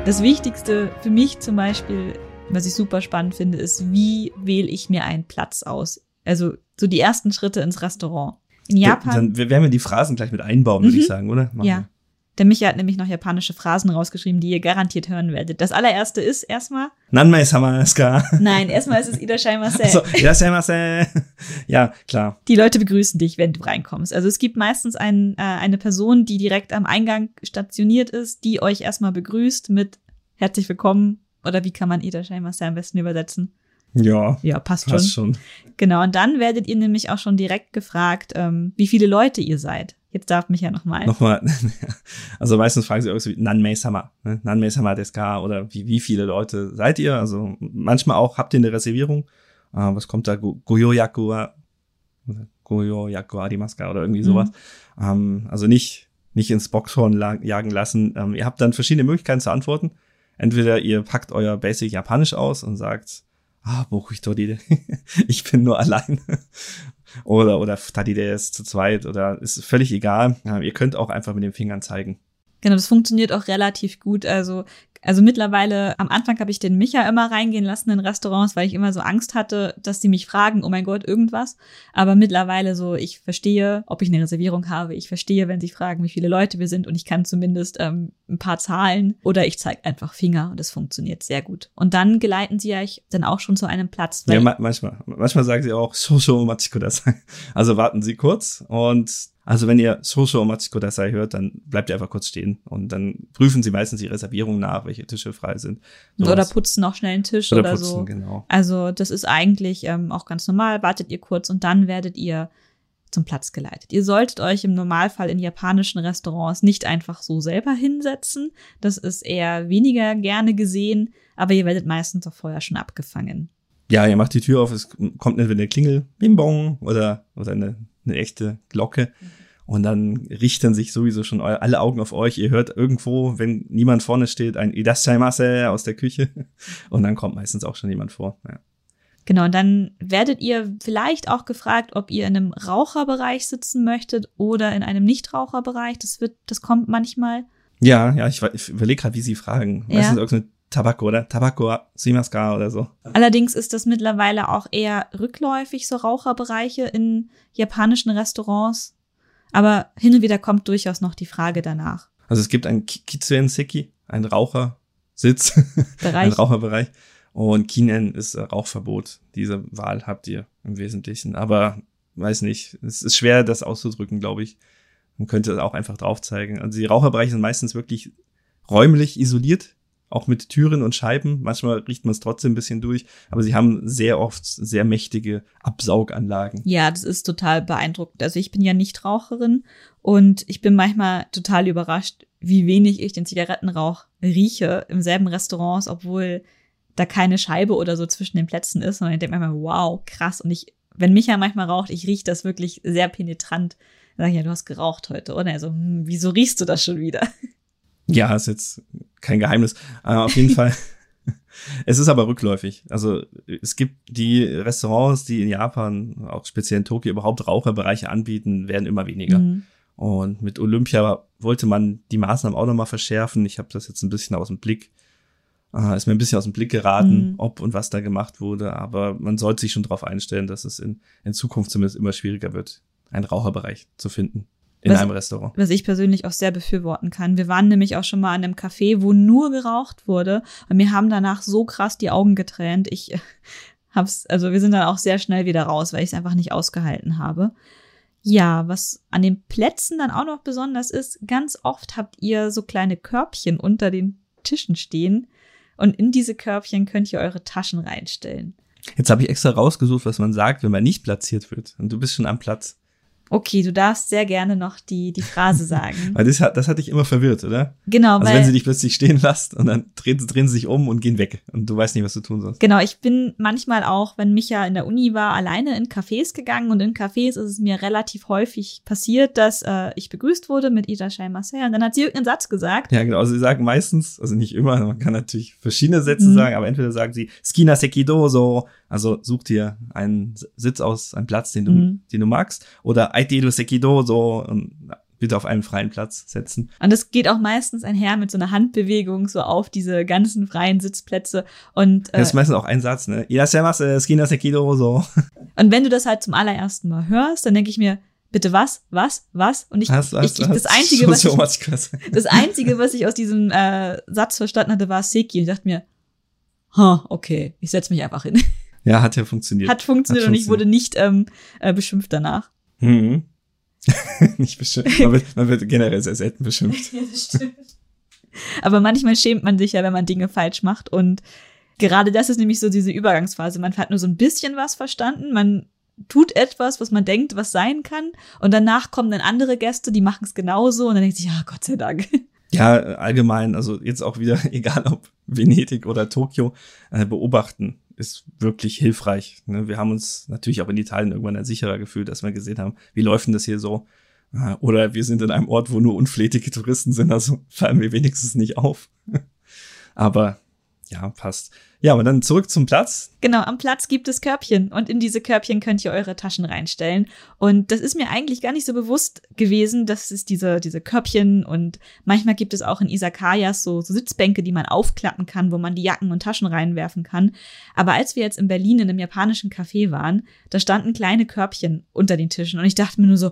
Das Wichtigste für mich zum Beispiel, was ich super spannend finde, ist, wie wähle ich mir einen Platz aus? Also so die ersten Schritte ins Restaurant. In Japan. Dann werden wir die Phrasen gleich mit einbauen, würde Mhm. ich sagen, oder? Machen Ja. wir. Der Micha hat nämlich noch japanische Phrasen rausgeschrieben, die ihr garantiert hören werdet. Das allererste ist erstmal, Nanmei samaska. nein, erstmal ist es Irashaimase. Also, irashaimase. Ja, klar. Die Leute begrüßen dich, wenn du reinkommst. Also es gibt meistens ein, äh, eine Person, die direkt am Eingang stationiert ist, die euch erstmal begrüßt mit herzlich willkommen. Oder wie kann man Irashaimase am besten übersetzen? Ja, Ja, passt, passt schon. schon. Genau, und dann werdet ihr nämlich auch schon direkt gefragt, ähm, wie viele Leute ihr seid. Jetzt darf Micha nochmal. Nochmal, (laughs) also meistens fragen sie irgendwie so wie Nanmei-sama, ne? Nanmei-sama desu ka oder wie, wie viele Leute seid ihr? Also manchmal auch, habt ihr eine Reservierung? Äh, was kommt da? Go- Goyoyaku wa oder Goyoyaku arimasu ka oder irgendwie sowas. Ähm, also nicht, nicht ins Boxhorn jagen lassen. Ähm, ihr habt dann verschiedene Möglichkeiten zu antworten. Entweder ihr packt euer Basic Japanisch aus und sagt, ah, Bokuhitori, (laughs) ich bin nur allein. oder, oder Futari ist zu zweit oder ist völlig egal. Ihr könnt auch einfach mit den Fingern zeigen. Genau, das funktioniert auch relativ gut. Also also mittlerweile, am Anfang habe ich den Micha immer reingehen lassen in Restaurants, weil ich immer so Angst hatte, dass die mich fragen, oh mein Gott, irgendwas. Aber mittlerweile so, ich verstehe, ob ich eine Reservierung habe. Ich verstehe, wenn sie fragen, wie viele Leute wir sind und ich kann zumindest ähm, ein paar Zahlen oder ich zeige einfach Finger und es funktioniert sehr gut. Und dann geleiten sie euch dann auch schon zu einem Platz. ja, ma manchmal. Manchmal sagen sie auch, Shosho Machiko Dasai. Also warten Sie kurz und also wenn ihr Shosho Machiko Dasai hört, dann bleibt ihr einfach kurz stehen und dann prüfen sie meistens die Reservierung nach, welche Tische frei sind. Sowas. Oder putzen auch schnell einen Tisch oder, oder putzen, so. Genau. Also das ist eigentlich ähm, auch ganz normal. Wartet ihr kurz und dann werdet ihr zum Platz geleitet. Ihr solltet euch im Normalfall in japanischen Restaurants nicht einfach so selber hinsetzen. Das ist eher weniger gerne gesehen, aber ihr werdet meistens auch vorher schon abgefangen. Ja, ihr macht die Tür auf, es kommt entweder eine Klingel, Bim Bong, oder, oder eine eine echte Glocke. Und dann richten sich sowieso schon alle Augen auf euch. Ihr hört irgendwo, wenn niemand vorne steht, ein Idashaimase aus der Küche. (laughs) Und dann kommt meistens auch schon jemand vor. Ja. Genau, und dann werdet ihr vielleicht auch gefragt, ob ihr in einem Raucherbereich sitzen möchtet oder in einem Nichtraucherbereich. Das wird, das kommt manchmal. Ja, ja, ich, ich überlege gerade, wie sie fragen. Ja. Meistens irgendeine Tabak oder Tabako Simaska oder so. Allerdings ist das mittlerweile auch eher rückläufig, so Raucherbereiche in japanischen Restaurants. Aber hin und wieder kommt durchaus noch die Frage danach. Also es gibt ein Kitsuen Seki, ein Rauchersitz, (laughs) ein Raucherbereich. Und Kinen ist Rauchverbot. Diese Wahl habt ihr im Wesentlichen. Aber weiß nicht, es ist schwer, das auszudrücken, glaube ich. Man könnte auch einfach drauf zeigen. Also die Raucherbereiche sind meistens wirklich räumlich isoliert auch mit Türen und Scheiben. Manchmal riecht man es trotzdem ein bisschen durch, aber sie haben sehr oft sehr mächtige Absauganlagen. Ja, das ist total beeindruckend. Also ich bin ja nicht Raucherin und ich bin manchmal total überrascht, wie wenig ich den Zigarettenrauch rieche im selben Restaurants, obwohl da keine Scheibe oder so zwischen den Plätzen ist. Und ich denke manchmal, wow, krass. Und ich, wenn Micha manchmal raucht, ich rieche das wirklich sehr penetrant. Dann sage ich, ja, du hast geraucht heute, oder? Also, wieso riechst du das schon wieder? Ja, ist jetzt kein Geheimnis. Äh, auf jeden (laughs) Fall. Es ist aber rückläufig. Also es gibt die Restaurants, die in Japan, auch speziell in Tokio, überhaupt Raucherbereiche anbieten, werden immer weniger. Mhm. Und mit Olympia wollte man die Maßnahmen auch nochmal verschärfen. Ich habe das jetzt ein bisschen aus dem Blick, äh, ist mir ein bisschen aus dem Blick geraten, mhm. ob und was da gemacht wurde. Aber man sollte sich schon darauf einstellen, dass es in, in Zukunft zumindest immer schwieriger wird, einen Raucherbereich zu finden in was, einem Restaurant. Was ich persönlich auch sehr befürworten kann. Wir waren nämlich auch schon mal an einem Café, wo nur geraucht wurde und mir haben danach so krass die Augen getränt. Ich äh, hab's, also wir sind dann auch sehr schnell wieder raus, weil ich es einfach nicht ausgehalten habe. Ja, was an den Plätzen dann auch noch besonders ist, ganz oft habt ihr so kleine Körbchen unter den Tischen stehen und in diese Körbchen könnt ihr eure Taschen reinstellen. Jetzt habe ich extra rausgesucht, was man sagt, wenn man nicht platziert wird und du bist schon am Platz. Okay, du darfst sehr gerne noch die, die Phrase (laughs) sagen. weil das hat, das hat dich immer verwirrt, oder? Genau. Also weil, wenn sie dich plötzlich stehen lässt und dann drehen, drehen sie sich um und gehen weg und du weißt nicht, was du tun sollst. Genau, ich bin manchmal auch, wenn Micha in der Uni war, alleine in Cafés gegangen und in Cafés ist es mir relativ häufig passiert, dass äh, ich begrüßt wurde mit Ida Shai Marcel und dann hat sie irgendeinen Satz gesagt. Ja, genau. Also sie sagen meistens, also nicht immer, man kann natürlich verschiedene Sätze mhm. sagen, aber entweder sagen sie Skina Sekido so also such dir einen Sitz aus, einen Platz, den du, mhm. den du magst. Oder Aiteru Sekido, so und bitte auf einen freien Platz setzen. Und das geht auch meistens einher mit so einer Handbewegung so auf diese ganzen freien Sitzplätze. Und äh, das ist meistens auch ein Satz, ne? So. (laughs) Und wenn du das halt zum allerersten Mal hörst, dann denke ich mir, bitte was, was, was? Und ich, hast, hast, ich, ich das einzige, (laughs) was ich, das einzige, was ich aus diesem äh, Satz verstanden hatte, war Seki. Und ich dachte mir, huh, okay, ich setze mich einfach hin. Ja, hat ja funktioniert. Hat funktioniert, hat und ich wurde nicht ähm, äh, beschimpft danach. Mhm. (laughs) nicht beschimpft. Man wird, man wird generell sehr selten beschimpft. (laughs) ja, das stimmt. Aber manchmal schämt man sich ja, wenn man Dinge falsch macht. Und gerade das ist nämlich so diese Übergangsphase. Man hat nur so ein bisschen was verstanden. Man tut etwas, was man denkt, was sein kann. Und danach kommen dann andere Gäste, die machen es genauso. Und dann denkt sich, ja, Gott sei Dank. Ja, allgemein, also jetzt auch wieder, (laughs) egal ob Venedig oder Tokio, äh, beobachten ist wirklich hilfreich. Ne? Wir haben uns natürlich auch in Italien irgendwann sicherer gefühlt, dass wir gesehen haben, wie läuft denn das hier so? Äh, oder wir sind in einem Ort, wo nur unflätige Touristen sind, also fallen wir wenigstens nicht auf. (laughs) Aber Ja, passt. Ja, aber dann zurück zum Platz. Genau, am Platz gibt es Körbchen und in diese Körbchen könnt ihr eure Taschen reinstellen. Und das ist mir eigentlich gar nicht so bewusst gewesen, dass es diese, diese Körbchen und manchmal gibt es auch in Isakayas so, so Sitzbänke, die man aufklappen kann, wo man die Jacken und Taschen reinwerfen kann. Aber als wir jetzt in Berlin in einem japanischen Café waren, da standen kleine Körbchen unter den Tischen und ich dachte mir nur so,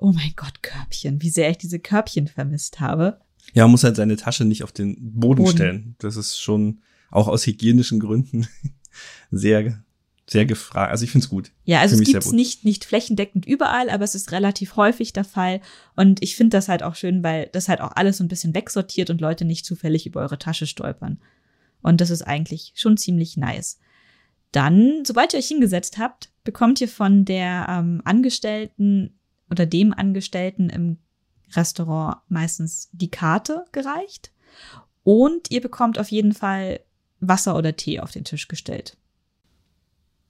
oh mein Gott, Körbchen, wie sehr ich diese Körbchen vermisst habe. Ja, man muss halt seine Tasche nicht auf den Boden, Boden. stellen. Das ist schon auch aus hygienischen Gründen (laughs) sehr, sehr gefragt. Also ich finde es gut. Ja, also es gibt es nicht, nicht flächendeckend überall, aber es ist relativ häufig der Fall. Und ich finde das halt auch schön, weil das halt auch alles so ein bisschen wegsortiert und Leute nicht zufällig über eure Tasche stolpern. Und das ist eigentlich schon ziemlich nice. Dann, sobald ihr euch hingesetzt habt, bekommt ihr von der ähm, Angestellten oder dem Angestellten im Restaurant meistens die Karte gereicht. Und ihr bekommt auf jeden Fall Wasser oder Tee auf den Tisch gestellt.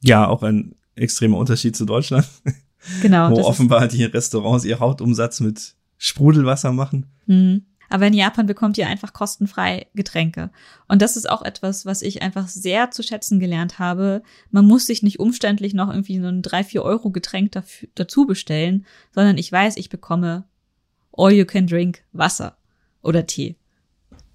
Ja, auch ein extremer Unterschied zu Deutschland, (laughs) Genau. wo offenbar die Restaurants ihr Hauptumsatz mit Sprudelwasser machen. Mhm. Aber in Japan bekommt ihr einfach kostenfrei Getränke. Und das ist auch etwas, was ich einfach sehr zu schätzen gelernt habe. Man muss sich nicht umständlich noch irgendwie so ein 3, 4 Euro Getränk dafür, dazu bestellen, sondern ich weiß, ich bekomme all you can drink Wasser oder Tee.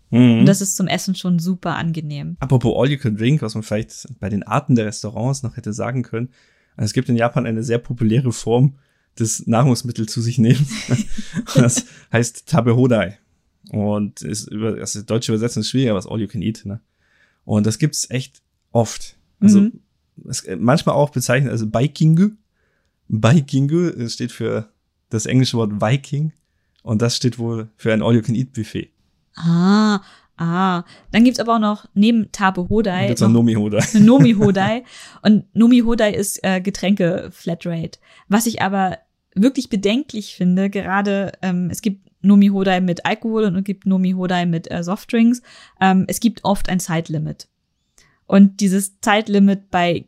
Mhm. Und das ist zum Essen schon super angenehm. Apropos All You Can Drink, was man vielleicht bei den Arten der Restaurants noch hätte sagen können. Also es gibt in Japan eine sehr populäre Form des Nahrungsmittels zu sich nehmen. (laughs) das heißt Tabehodai. Und ist über, also deutsche Übersetzung ist schwieriger, was All You Can Eat. Ne? Und das gibt's echt oft. Also Mhm. es, manchmal auch bezeichnet als Baikingu. Baikingu äh, steht für das englische Wort Viking. Und das steht wohl für ein All You Can Eat Buffet. Ah, ah. Dann gibt's aber auch noch neben Tabe Hodai jetzt noch Nomi Hodai. (laughs) Nomi (laughs) Hodai. Und Nomi Hodai ist äh, Getränke Flatrate. Was ich aber wirklich bedenklich finde, gerade ähm, es gibt Nomi Hodai mit Alkohol und es gibt Nomi Hodai mit äh, Softdrinks. Ähm, es gibt oft ein Zeitlimit. Und dieses Zeitlimit bei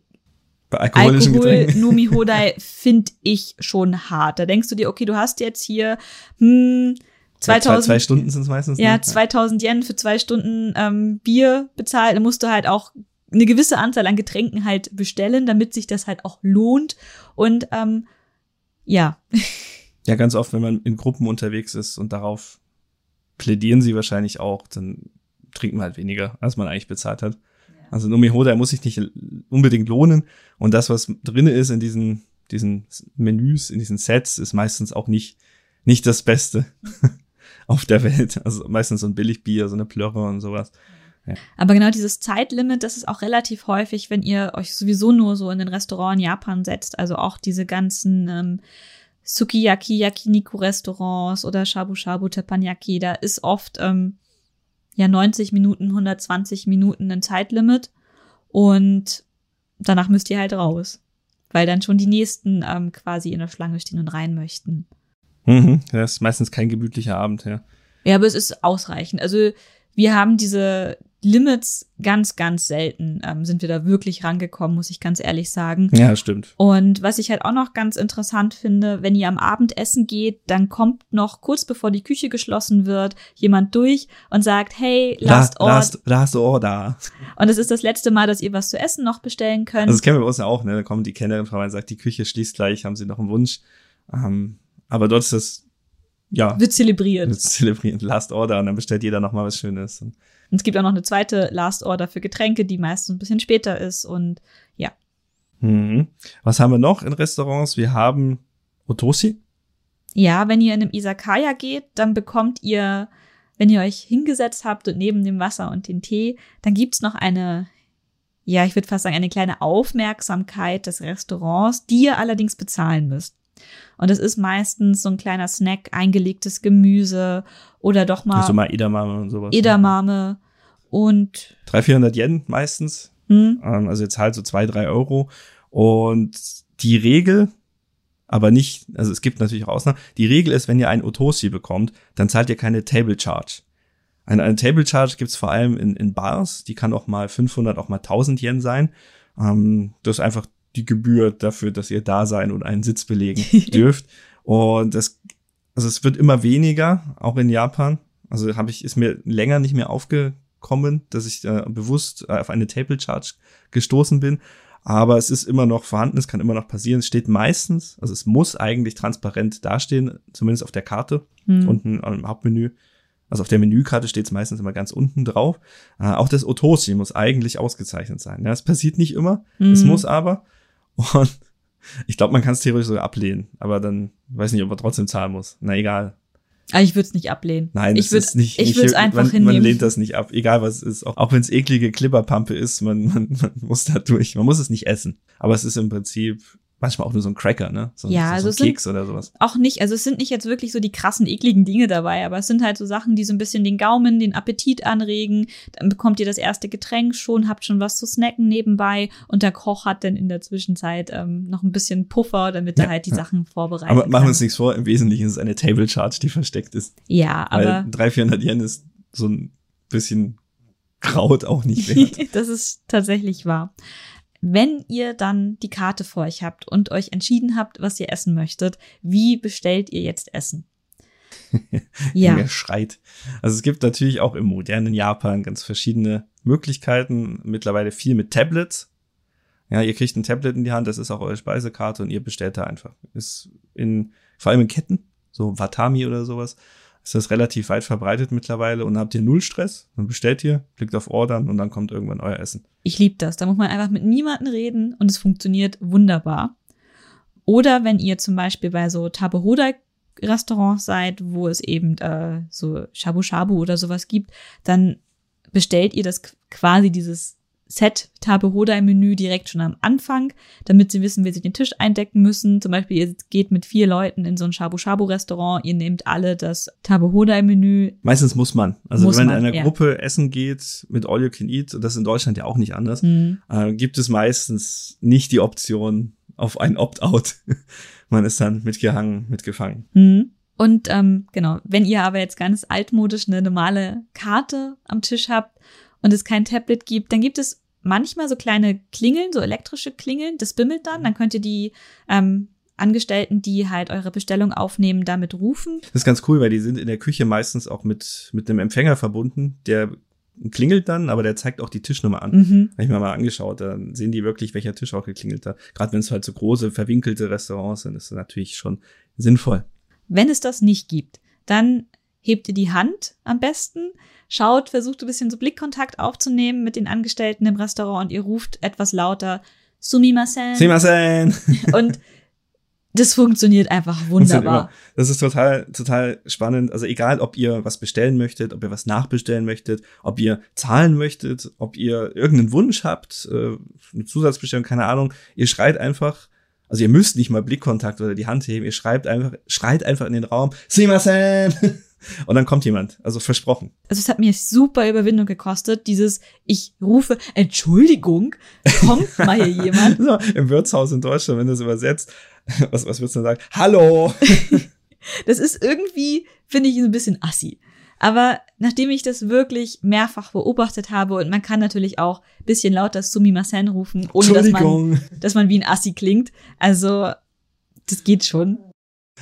Bei alkoholischen Alkohol Getränken. Nomi (laughs) Hodai finde ich schon hart. Da denkst du dir, okay, du hast jetzt hier hm, Ja, zwei, 2000 zwei Stunden sind es meistens. ja, ne? 2000 Yen für zwei Stunden ähm, Bier bezahlt. Dann musst du halt auch eine gewisse Anzahl an Getränken halt bestellen, damit sich das halt auch lohnt. Und ähm, ja, (laughs) Ja, ganz oft, wenn man in Gruppen unterwegs ist und darauf plädieren sie wahrscheinlich auch, dann trinkt man halt weniger, als man eigentlich bezahlt hat. Also Nomi Hoda muss sich nicht unbedingt lohnen. Und das, was drin ist in diesen, diesen Menüs, in diesen Sets, ist meistens auch nicht, nicht das Beste (laughs) auf der Welt. Also meistens so ein Billigbier, so eine Plörre und sowas. aber genau dieses Zeitlimit, das ist auch relativ häufig, wenn ihr euch sowieso nur so in den Restaurant in Japan setzt. Also auch diese ganzen ähm, Sukiyaki, Yakiniku-Restaurants oder Shabu Shabu, Teppanyaki, da ist oft ähm, ja 90 Minuten, 120 Minuten ein Zeitlimit und danach müsst ihr halt raus, weil dann schon die nächsten ähm, quasi in der Schlange stehen und rein möchten. Mhm. Das ist meistens kein gemütlicher Abend, ja. Ja, aber es ist ausreichend. Also wir haben diese Limits ganz, ganz selten ähm, sind wir da wirklich rangekommen, muss ich ganz ehrlich sagen. Ja, stimmt. Und was ich halt auch noch ganz interessant finde, wenn ihr am Abend essen geht, dann kommt noch kurz bevor die Küche geschlossen wird, jemand durch und sagt, hey, last La- order. last, last order. Und es ist das letzte Mal, dass ihr was zu essen noch bestellen könnt. Also das kennen wir bei uns ja auch, ne? Da kommt die Kellnerin vorbei und sagt, die Küche schließt gleich, haben Sie noch einen Wunsch? Ähm, aber dort ist das, ja, wird zelebriert. wird zelebriert, Last Order und dann bestellt jeder nochmal was Schönes. Und Und es gibt auch noch eine zweite Last Order für Getränke, die meistens ein bisschen später ist. Und ja, Mhm. Was haben wir noch in Restaurants? Wir haben Otoshi. Ja, wenn ihr in einem Isakaya geht, dann bekommt ihr, wenn ihr euch hingesetzt habt und neben dem Wasser und den Tee, dann gibt's noch eine, ja, ich würde fast sagen, eine kleine Aufmerksamkeit des Restaurants, die ihr allerdings bezahlen müsst. Und es ist meistens so ein kleiner Snack, eingelegtes Gemüse oder doch mal, Also mal Edamame und sowas. Edamame und 300, 400 Yen meistens. hm, Ähm, also jetzt halt so zwei, drei Euro. Und die Regel, aber nicht, also es gibt natürlich auch Ausnahmen. Die Regel ist, wenn ihr ein Otoshi bekommt, dann zahlt ihr keine Table Charge. Eine, eine Table Charge gibt's vor allem in, in Bars. Die kann auch mal 500, auch mal 1000 Yen sein. Ähm, das ist einfach die Gebühr dafür, dass ihr da sein und einen Sitz belegen (laughs) dürft. Und das, also es wird immer weniger, auch in Japan. Also habe ich, ist mir länger nicht mehr aufgefallen kommen, dass ich äh, bewusst äh, auf eine Table Charge gestoßen bin. Aber es ist immer noch vorhanden, es kann immer noch passieren. Es steht meistens, also es muss eigentlich transparent dastehen, zumindest auf der Karte, Hm. unten im Hauptmenü. Also auf der Menükarte steht es meistens immer ganz unten drauf. Äh, auch das Otoshi muss eigentlich ausgezeichnet sein. Ja, es passiert nicht immer, es Mhm. muss aber. Und (laughs) ich glaube, man kann es theoretisch sogar ablehnen, aber dann weiß nicht, ob man trotzdem zahlen muss. Na egal. Aber ich würde es nicht ablehnen. Nein, ich es würd- ist nicht. ich würde es einfach man, hinnehmen. Man lehnt das nicht ab, egal was es ist. Auch, auch wenn es eklige Klipperpampe ist, man, (laughs) man, man muss da durch. Man muss es nicht essen. Aber es ist im Prinzip manchmal auch nur so ein Cracker, ne? So, Ja, so, also so es ein Keks oder sowas. Auch nicht, also es sind nicht jetzt wirklich so die krassen, ekligen Dinge dabei, aber es sind halt so Sachen, die so ein bisschen den Gaumen, den Appetit anregen. Dann bekommt ihr das erste Getränk schon, habt schon was zu snacken nebenbei und der Koch hat dann in der Zwischenzeit ähm, noch ein bisschen Puffer, damit er Ja, halt die ja. Sachen vorbereiten Aber machen wir uns nichts vor, im Wesentlichen ist es eine Table Charge, die versteckt ist. Ja, Weil aber 300, 400 Yen ist so ein bisschen Kraut auch nicht (laughs) wert. das ist tatsächlich wahr. Wenn ihr dann die Karte vor euch habt und euch entschieden habt, was ihr essen möchtet, wie bestellt ihr jetzt Essen? (laughs) ja. Wer schreit. Also es gibt natürlich auch im modernen Japan ganz verschiedene Möglichkeiten. Mittlerweile viel mit Tablets. Ja, ihr kriegt ein Tablet in die Hand, das ist auch eure Speisekarte und ihr bestellt da einfach. Ist in, vor allem in Ketten, so Watami oder sowas, ist das relativ weit verbreitet mittlerweile und habt ihr null Stress. Dann bestellt ihr, klickt auf Ordern und dann kommt irgendwann euer Essen. Ich liebe das. Da muss man einfach mit niemandem reden und es funktioniert wunderbar. Oder wenn ihr zum Beispiel bei so Tabehoda-Restaurants seid, wo es eben äh, so Shabu Shabu oder sowas gibt, dann bestellt ihr das qu- quasi dieses Set Tabehoda-Menü direkt schon am Anfang, damit sie wissen, wie sie den Tisch eindecken müssen. Zum Beispiel, ihr geht mit vier Leuten in so ein Shabu Shabu-Restaurant, ihr nehmt alle das Tabehoda-Menü. Meistens muss man. Also Muss wenn man, in einer ja. Gruppe essen geht mit All You Can Eat, und das ist in Deutschland ja auch nicht anders, Hm. äh, gibt es meistens nicht die Option auf ein Opt-out. (laughs) Man ist dann mitgehangen, mitgefangen. Mhm. Und ähm, genau, wenn ihr aber jetzt ganz altmodisch eine normale Karte am Tisch habt und es kein Tablet gibt, dann gibt es manchmal so kleine Klingeln, so elektrische Klingeln, das bimmelt dann, dann könnt ihr die ähm, Angestellten, die halt eure Bestellung aufnehmen, damit rufen. Das ist ganz cool, weil die sind in der Küche meistens auch mit, mit einem Empfänger verbunden, der klingelt dann, aber der zeigt auch die Tischnummer an. Mhm. Habe ich mir mal angeschaut, dann sehen die wirklich, welcher Tisch auch geklingelt hat. Gerade wenn es halt so große, verwinkelte Restaurants sind, ist das natürlich schon sinnvoll. Wenn es das nicht gibt, dann hebt ihr die Hand am besten, schaut, versucht ein bisschen so Blickkontakt aufzunehmen mit den Angestellten im Restaurant und ihr ruft etwas lauter Sumimasen. Simasen! (laughs) Und das funktioniert einfach wunderbar. Das ist total, total spannend. Also egal, ob ihr was bestellen möchtet, ob ihr was nachbestellen möchtet, ob ihr zahlen möchtet, ob ihr irgendeinen Wunsch habt, äh, eine Zusatzbestellung, keine Ahnung, ihr schreit einfach, also ihr müsst nicht mal Blickkontakt oder die Hand heben, ihr schreibt einfach, schreit einfach in den Raum, Simasen! (laughs) Und dann kommt jemand, also versprochen. Also es hat mir super Überwindung gekostet, dieses ich rufe Entschuldigung, kommt (laughs) mal hier jemand. So, Im Wirtshaus in Deutschland, wenn du das übersetzt, (laughs) was, was würdest du dann sagen? Hallo! (laughs) Das ist irgendwie, finde ich, so ein bisschen assi. Aber nachdem ich das wirklich mehrfach beobachtet habe und man kann natürlich auch ein bisschen lauter Sumimasen rufen, ohne dass man, dass man wie ein Assi klingt. Also das geht schon.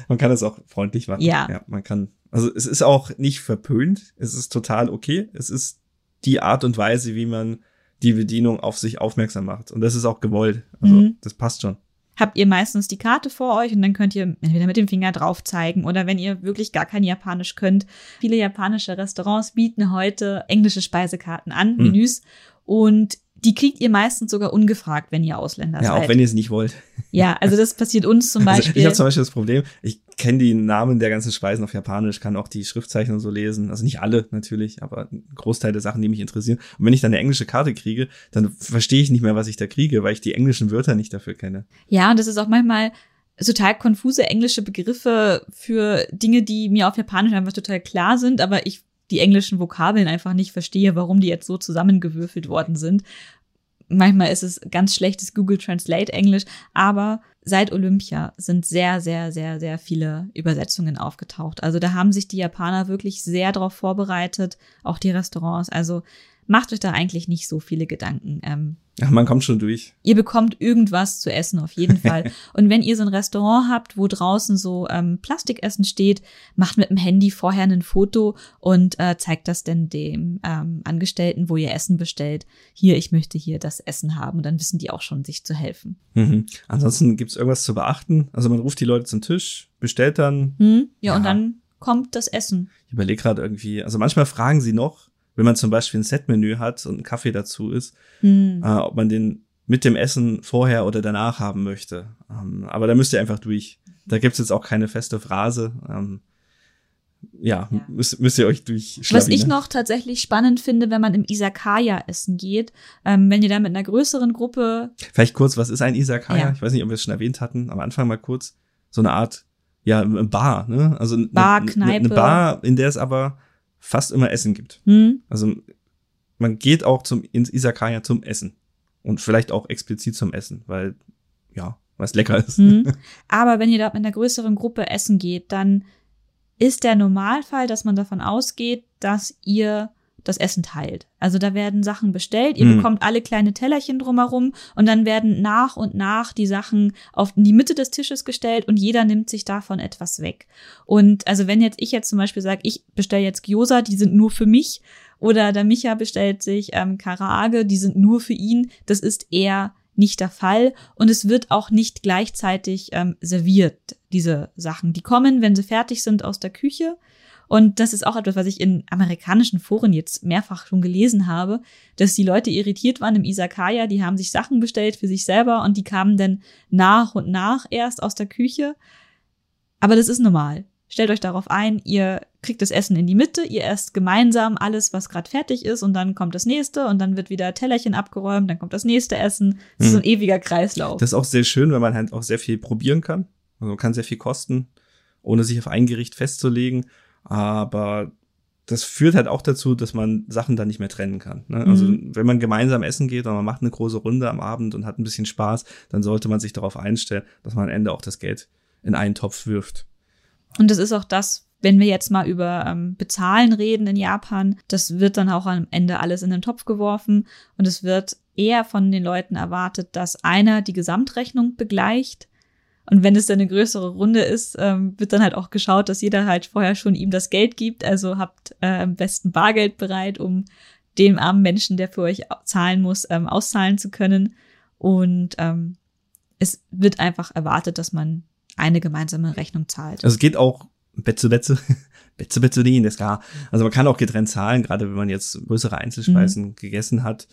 Man kann das auch freundlich machen. Ja. ja. Man kann, also es ist auch nicht verpönt. Es ist total okay. Es ist die Art und Weise, wie man die Bedienung auf sich aufmerksam macht. Und das ist auch gewollt. Also Mhm. das passt schon. habt ihr meistens die Karte vor euch und dann könnt ihr entweder mit dem Finger drauf zeigen oder wenn ihr wirklich gar kein Japanisch könnt. Viele japanische Restaurants bieten heute englische Speisekarten an, Hm. Menüs und die kriegt ihr meistens sogar ungefragt, wenn ihr Ausländer Ja, seid. auch wenn ihr es nicht wollt. ja, also das passiert uns zum Also Beispiel. ich habe zum Beispiel das Problem, ich kenne die Namen der ganzen Speisen auf Japanisch, kann auch die Schriftzeichen und so lesen. Also nicht alle natürlich, aber ein Großteil der Sachen, die mich interessieren. Und wenn ich dann eine englische Karte kriege, dann verstehe ich nicht mehr, was ich da kriege, weil ich die englischen Wörter nicht dafür kenne. Ja, und das ist auch manchmal total konfuse englische Begriffe für Dinge, die mir auf Japanisch einfach total klar sind, aber ich die englischen Vokabeln einfach nicht verstehe, warum die jetzt so zusammengewürfelt worden sind. Manchmal ist es ganz schlechtes Google Translate Englisch, aber seit Olympia sind sehr, sehr, sehr, sehr viele Übersetzungen aufgetaucht. Also da haben sich die Japaner wirklich sehr darauf vorbereitet, auch die Restaurants. Also macht euch da eigentlich nicht so viele Gedanken. Ähm, ja, man kommt schon durch. Ihr bekommt irgendwas zu essen auf jeden (laughs) Fall. und wenn ihr so ein Restaurant habt, wo draußen so ähm, Plastikessen steht, macht mit dem Handy vorher ein Foto und äh, zeigt das denn dem ähm, Angestellten, wo ihr Essen bestellt. Hier, ich möchte hier das Essen haben. Und dann wissen die auch schon, sich zu helfen. Mhm. Ansonsten gibt's irgendwas zu beachten. Also man ruft die Leute zum Tisch, bestellt dann. Hm? Ja, ja, und dann kommt das Essen. Ich überlege gerade irgendwie, also manchmal fragen sie noch, wenn man zum Beispiel ein Setmenü hat und ein Kaffee dazu ist, hm. äh, ob man den mit dem Essen vorher oder danach haben möchte. Ähm, aber da müsst ihr einfach durch. Da gibt's jetzt auch keine feste Phrase. Ähm, ja, ja. Müsst, müsst ihr euch durchschlagen. Was ich noch tatsächlich spannend finde, wenn man im Isakaya essen geht, ähm, wenn ihr da mit einer größeren Gruppe. Vielleicht kurz, was ist ein Isakaya? Ja. Ich weiß nicht, ob wir es schon erwähnt hatten. Am Anfang mal kurz. So eine Art, ja, Bar, ne? Also Bar, Kneipe. Eine Bar, in der es aber fast immer Essen gibt. Hm. Also man geht auch zum, ins Isakaya zum Essen. Und vielleicht auch explizit zum Essen, weil, ja, was lecker ist. Hm. (laughs) Aber wenn ihr da mit einer größeren Gruppe essen geht, dann ist der Normalfall, dass man davon ausgeht, dass ihr das Essen teilt. Also da werden Sachen bestellt, ihr mhm. bekommt alle kleine Tellerchen drumherum und dann werden nach und nach die Sachen auf die Mitte des Tisches gestellt und jeder nimmt sich davon etwas weg. Und also wenn jetzt ich jetzt zum Beispiel sage, ich bestelle jetzt Gyoza, die sind nur für mich, oder der Micha bestellt sich ähm, Karaage, die sind nur für ihn, das ist eher nicht der Fall und es wird auch nicht gleichzeitig ähm, serviert, diese Sachen. Die kommen, wenn sie fertig sind, aus der Küche und das ist auch etwas, was ich in amerikanischen Foren jetzt mehrfach schon gelesen habe, dass die Leute irritiert waren im Isakaya, die haben sich Sachen bestellt für sich selber und die kamen dann nach und nach erst aus der Küche. Aber das ist normal. Stellt euch darauf ein, ihr kriegt das Essen in die Mitte, ihr esst gemeinsam alles, was gerade fertig ist und dann kommt das nächste und dann wird wieder Tellerchen abgeräumt, dann kommt das nächste Essen. Das ist so ein hm. ewiger Kreislauf. Das ist auch sehr schön, weil man halt auch sehr viel probieren kann. Also man kann sehr viel kosten, ohne sich auf ein Gericht festzulegen. Aber das führt halt auch dazu, dass man Sachen dann nicht mehr trennen kann. Ne? Also mhm. wenn man gemeinsam essen geht und man macht eine große Runde am Abend und hat ein bisschen Spaß, dann sollte man sich darauf einstellen, dass man am Ende auch das Geld in einen Topf wirft. Und das ist auch das, wenn wir jetzt mal über ähm, Bezahlen reden in Japan, das wird dann auch am Ende alles in den Topf geworfen und es wird eher von den Leuten erwartet, dass einer die Gesamtrechnung begleicht und wenn es dann eine größere Runde ist, ähm, wird dann halt auch geschaut, dass jeder halt vorher schon ihm das Geld gibt. Also habt äh, am besten Bargeld bereit, um dem armen Menschen, der für euch zahlen muss, ähm, auszahlen zu können. Und ähm, es wird einfach erwartet, dass man eine gemeinsame Rechnung zahlt. Also es geht auch Betze Betze, (laughs) Betze Betze das gar. Also man kann auch getrennt zahlen, gerade wenn man jetzt größere Einzelspeisen mhm. gegessen hat.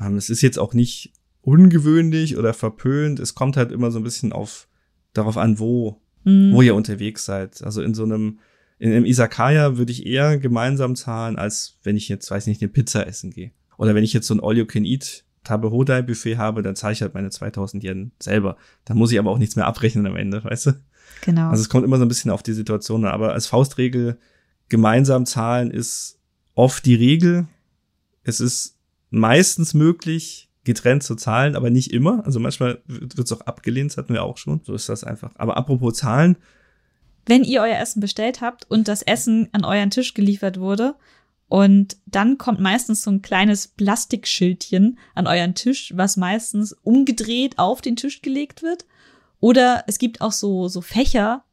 Ähm, es ist jetzt auch nicht ungewöhnlich oder verpönt. Es kommt halt immer so ein bisschen auf darauf an, wo, mhm. wo ihr unterwegs seid. Also in so einem, in einem Isakaya würde ich eher gemeinsam zahlen, als wenn ich jetzt, weiß nicht, eine Pizza essen gehe. Oder wenn ich jetzt so ein All-You-Can-Eat Tabe Buffet habe, dann zahle ich halt meine 2000 Yen selber. Dann muss ich aber auch nichts mehr abrechnen am Ende, (laughs) weißt du? Genau. Also es kommt immer so ein bisschen auf die Situation an. Aber als Faustregel, gemeinsam zahlen ist oft die Regel. Es ist meistens möglich, getrennt zu zahlen, aber nicht immer. Also manchmal wird es auch abgelehnt, das hatten wir auch schon. So ist das einfach. Aber apropos Zahlen. Wenn ihr euer Essen bestellt habt und das Essen an euren Tisch geliefert wurde und dann kommt meistens so ein kleines Plastikschildchen an euren Tisch, was meistens umgedreht auf den Tisch gelegt wird. Oder es gibt auch so, so Fächer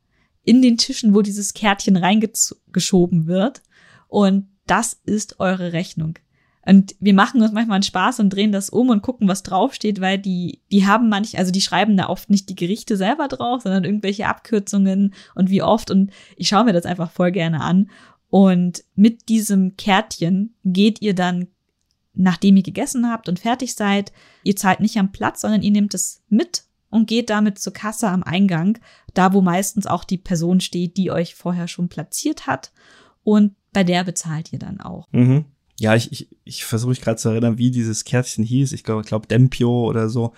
in den Tischen, wo dieses Kärtchen reingeschoben wird. Und das ist eure Rechnung. Und wir machen uns manchmal einen Spaß und drehen das um und gucken, was draufsteht, weil die, die haben manch, also die schreiben da oft nicht die Gerichte selber drauf, sondern irgendwelche Abkürzungen und wie oft. Und ich schaue mir das einfach voll gerne an. Und mit diesem Kärtchen geht ihr dann, nachdem ihr gegessen habt und fertig seid, ihr zahlt nicht am Platz, sondern ihr nehmt es mit und geht damit zur Kasse am Eingang, da wo meistens auch die Person steht, die euch vorher schon platziert hat. Und bei der bezahlt ihr dann auch. Mhm ja, ich, ich, ich versuche mich gerade zu erinnern, wie dieses Kärtchen hieß. Ich glaube, glaub Dempio oder so.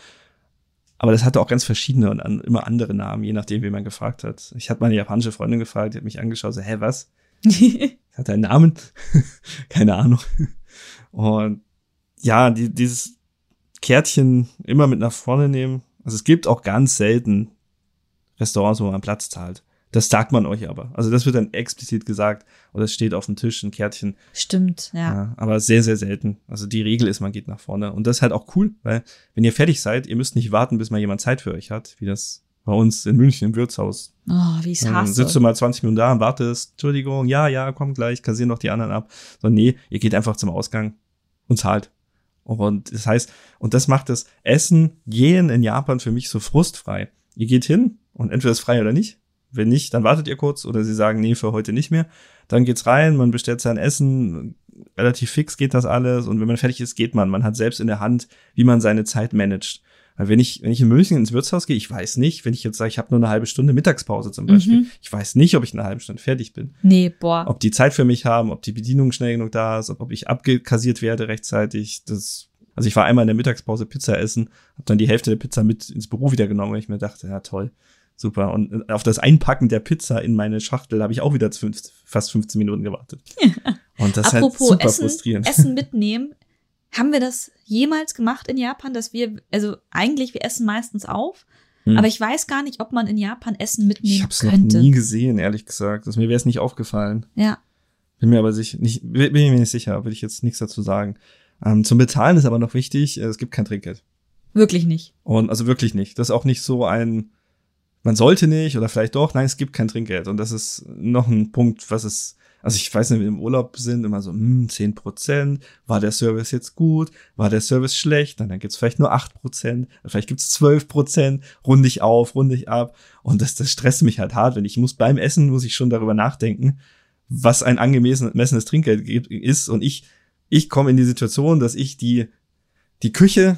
Aber das hatte auch ganz verschiedene und an, immer andere Namen, je nachdem, wie man gefragt hat. Ich hatte meine japanische Freundin gefragt, die hat mich angeschaut, so, hä, was? (laughs) hat er einen Namen? (laughs) Keine Ahnung. Und ja, die, dieses Kärtchen immer mit nach vorne nehmen. Also es gibt auch ganz selten Restaurants, wo man Platz zahlt. Das sagt man euch aber. Also das wird dann explizit gesagt oder es steht auf dem Tisch ein Kärtchen. Stimmt, ja. ja. Aber sehr, sehr selten. Also die Regel ist, man geht nach vorne. Und das ist halt auch cool, weil wenn ihr fertig seid, ihr müsst nicht warten, bis mal jemand Zeit für euch hat, wie das bei uns in München im Wirtshaus. Oh, wie ich es Dann hasse. sitzt du mal 20 Minuten da und wartest, Entschuldigung, ja, ja, komm gleich, kassieren noch die anderen ab. Sondern nee, ihr geht einfach zum Ausgang und zahlt. Und das heißt, und das macht das Essen, Gehen in Japan für mich so frustfrei. Ihr geht hin und entweder ist frei oder nicht. Wenn nicht, dann wartet ihr kurz oder sie sagen, nee, für heute nicht mehr. Dann geht's rein, man bestellt sein Essen, relativ fix geht das alles und wenn man fertig ist, geht man. Man hat selbst in der Hand, wie man seine Zeit managt. Weil wenn ich, wenn ich in München ins Wirtshaus gehe, ich weiß nicht, wenn ich jetzt sage, ich habe nur eine halbe Stunde Mittagspause zum Beispiel, Mhm. ich weiß nicht, ob ich in einer halben Stunde fertig bin. Nee, boah. Ob die Zeit für mich haben, ob die Bedienung schnell genug da ist, ob, ob ich abgekassiert werde rechtzeitig. Das, also ich war einmal in der Mittagspause Pizza essen, habe dann die Hälfte der Pizza mit ins Büro wieder genommen, weil ich mir dachte, ja toll, super. Und auf das Einpacken der Pizza in meine Schachtel habe ich auch wieder fast 15 Minuten gewartet. (laughs) Und das ist halt Apropos super Essen, frustrierend. Essen (laughs) mitnehmen. Haben wir das jemals gemacht in Japan, dass wir, also eigentlich, wir essen meistens auf, Hm. aber ich weiß gar nicht, ob man in Japan Essen mitnehmen Ich habe es noch könnte. nie gesehen, ehrlich gesagt. Das, mir wäre es nicht aufgefallen. Ja. Bin mir aber sicher, nicht, bin mir nicht sicher, will ich jetzt nichts dazu sagen. Ähm, zum Bezahlen ist aber noch wichtig, äh, es gibt kein Trinkgeld. Wirklich nicht. Und also wirklich nicht. Das ist auch nicht so ein, man sollte nicht oder vielleicht doch, nein, es gibt kein Trinkgeld. Und das ist noch ein Punkt, was es, also ich weiß nicht, wenn wir im Urlaub sind, immer so, hm, 10 Prozent, war der Service jetzt gut, war der Service schlecht, dann, dann gibt's vielleicht nur 8 Prozent, vielleicht gibt's 12 Prozent, runde ich auf, runde ich ab. Und das, das stresst mich halt hart, wenn ich muss beim Essen, muss ich schon darüber nachdenken, was ein angemessenes Trinkgeld ist. Und ich, ich komme in die Situation, dass ich die, die Küche,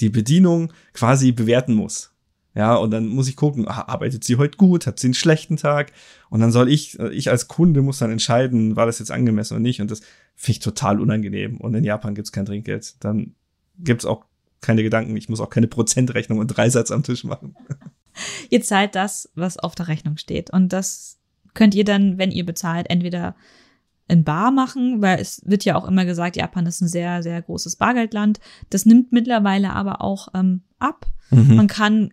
die Bedienung quasi bewerten muss. Ja, und dann muss ich gucken, ah, arbeitet sie heute gut, hat sie einen schlechten Tag? Und dann soll ich, äh, ich als Kunde muss dann entscheiden, war das jetzt angemessen oder nicht? Und das finde ich total unangenehm. Und in Japan gibt's kein Trinkgeld. Dann gibt's auch keine Gedanken. Ich muss auch keine Prozentrechnung und Dreisatz am Tisch machen. (laughs) Ihr zahlt das, was auf der Rechnung steht. Und das könnt ihr dann, wenn ihr bezahlt, entweder in Bar machen, weil es wird ja auch immer gesagt, Japan ist ein sehr, sehr großes Bargeldland. Das nimmt mittlerweile aber auch ähm, ab. Mhm. Man kann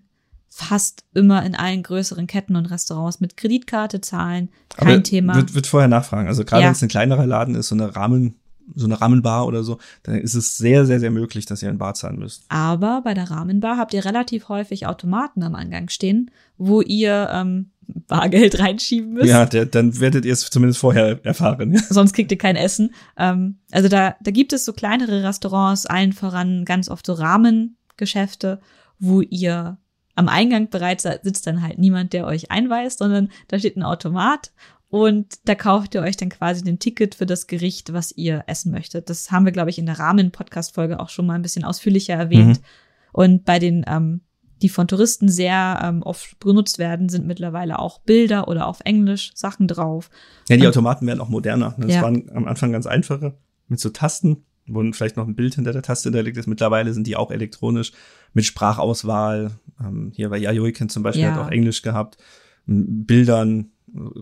fast immer in allen größeren Ketten und Restaurants mit Kreditkarte zahlen. Kein Aber Thema. Wird, wird vorher nachfragen. Also gerade Ja. wenn es ein kleinerer Laden ist, so eine Rahmen, so eine Rahmenbar oder so, dann ist es sehr, sehr, sehr möglich, dass ihr in Bar zahlen müsst. Aber bei der Rahmenbar habt ihr relativ häufig Automaten am Angang stehen, wo ihr ähm, Bargeld (laughs) reinschieben müsst. Ja, der, dann werdet ihr es zumindest vorher erfahren. (laughs) Sonst kriegt ihr kein Essen. Ähm, also da, da gibt es so kleinere Restaurants, allen voran ganz oft so Rahmengeschäfte, wo ihr am Eingang bereits sitzt dann halt niemand, der euch einweist, sondern da steht ein Automat und da kauft ihr euch dann quasi den Ticket für das Gericht, was ihr essen möchtet. Das haben wir, glaube ich, in der Rahmen-Podcast-Folge auch schon mal ein bisschen ausführlicher erwähnt. Mhm. Und bei den, ähm, die von Touristen sehr ähm, oft benutzt werden, sind mittlerweile auch Bilder oder auf Englisch Sachen drauf. Ja, die Automaten werden auch moderner. Das Ja. waren am Anfang ganz einfache mit so Tasten, wo vielleicht noch ein Bild hinter der Taste hinterlegt ist. Mittlerweile sind die auch elektronisch mit Sprachauswahl. Ähm, hier bei Yayoiken zum Beispiel Ja. hat auch Englisch gehabt. Bildern,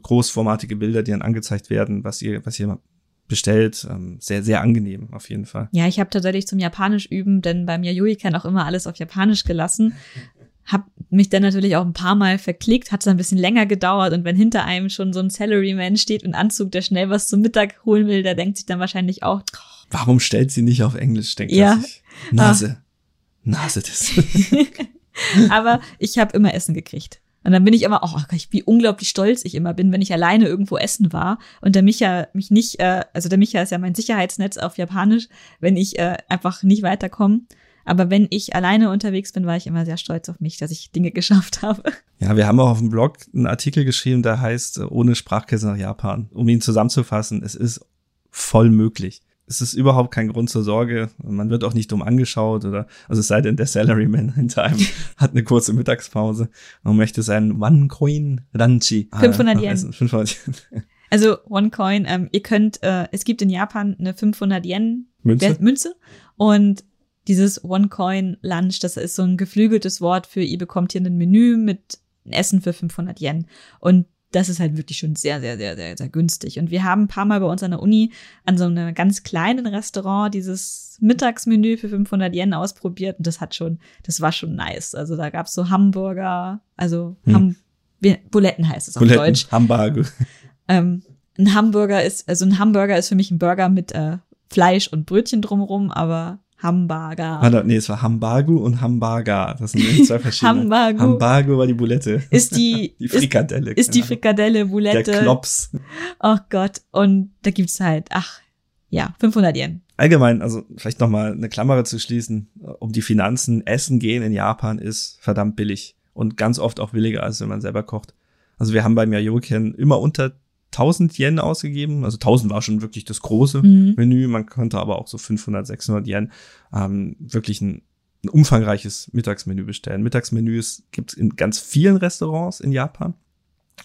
großformatige Bilder, die dann angezeigt werden, was ihr, was ihr bestellt. Ähm, sehr, sehr angenehm auf jeden Fall. Ja, ich habe tatsächlich zum Japanisch üben, denn beim Yayoi-Ken auch immer alles auf Japanisch gelassen. Hab mich dann natürlich auch ein paar Mal verklickt, hat es ein bisschen länger gedauert und wenn hinter einem schon so ein Salaryman steht und Anzug, der schnell was zum Mittag holen will, der denkt sich dann wahrscheinlich auch, Warum stellt sie nicht auf Englisch, denkt Ja. sich. Nase. Nase das. (laughs) aber ich habe immer Essen gekriegt. Und dann bin ich immer, oh, Gott, wie unglaublich stolz ich immer bin, wenn ich alleine irgendwo essen war und der Micha mich nicht, äh, also der Micha ist ja mein Sicherheitsnetz auf Japanisch, wenn ich äh, einfach nicht weiterkomme. Aber wenn ich alleine unterwegs bin, war ich immer sehr stolz auf mich, dass ich Dinge (laughs) geschafft habe. Ja, wir haben auch auf dem Blog einen Artikel geschrieben, der heißt äh, Ohne Sprachkäse nach Japan. Um ihn zusammenzufassen, es ist voll möglich. Es ist überhaupt kein Grund zur Sorge. Man wird auch nicht dumm angeschaut oder, also es sei denn, der Salaryman (laughs) hinter einem hat eine kurze Mittagspause und möchte seinen One Coin Ranchi. äh, 500 noch Yen. essen. 500 Yen. (laughs) Also One Coin, ähm, ihr könnt, äh, es gibt in Japan eine 500 Yen Münze. Münze und dieses One Coin Lunch, das ist so ein geflügeltes Wort für ihr bekommt hier ein Menü mit Essen für 500 Yen und das ist halt wirklich schon sehr, sehr, sehr, sehr, sehr günstig. Und wir haben ein paar Mal bei uns an der Uni an so einem ganz kleinen Restaurant dieses Mittagsmenü für 500 Yen ausprobiert und das hat schon, das war schon nice. Also da gab's so Hamburger, also Hm. Ham Buletten heißt es auf Buletten, Deutsch. Hamburger. Ähm, ein Hamburger ist, also ein Hamburger ist für mich ein Burger mit äh, Fleisch und Brötchen drumherum, aber Hamburger. Warte, nee, es war Hambagu und Hamburger. Das sind nämlich zwei (laughs) verschiedene. Hambagu. Hambagu war die Bulette. Ist die, (laughs) Die ist, Frikadelle. ist die keine Frikadelle. Boulette. Der Klops. Oh Gott. Und da gibt's halt, ach, ja, 500 Yen. Allgemein, also vielleicht nochmal eine Klammer zu schließen, um die Finanzen. Essen gehen in Japan ist verdammt billig und ganz oft auch billiger, als wenn man selber kocht. Also wir haben beim Yayoken immer unter 1000 Yen ausgegeben. Also 1000 war schon wirklich das große Mhm. Menü. Man konnte aber auch so 500, 600 Yen ähm, wirklich ein, ein umfangreiches Mittagsmenü bestellen. Mittagsmenüs gibt es in ganz vielen Restaurants in Japan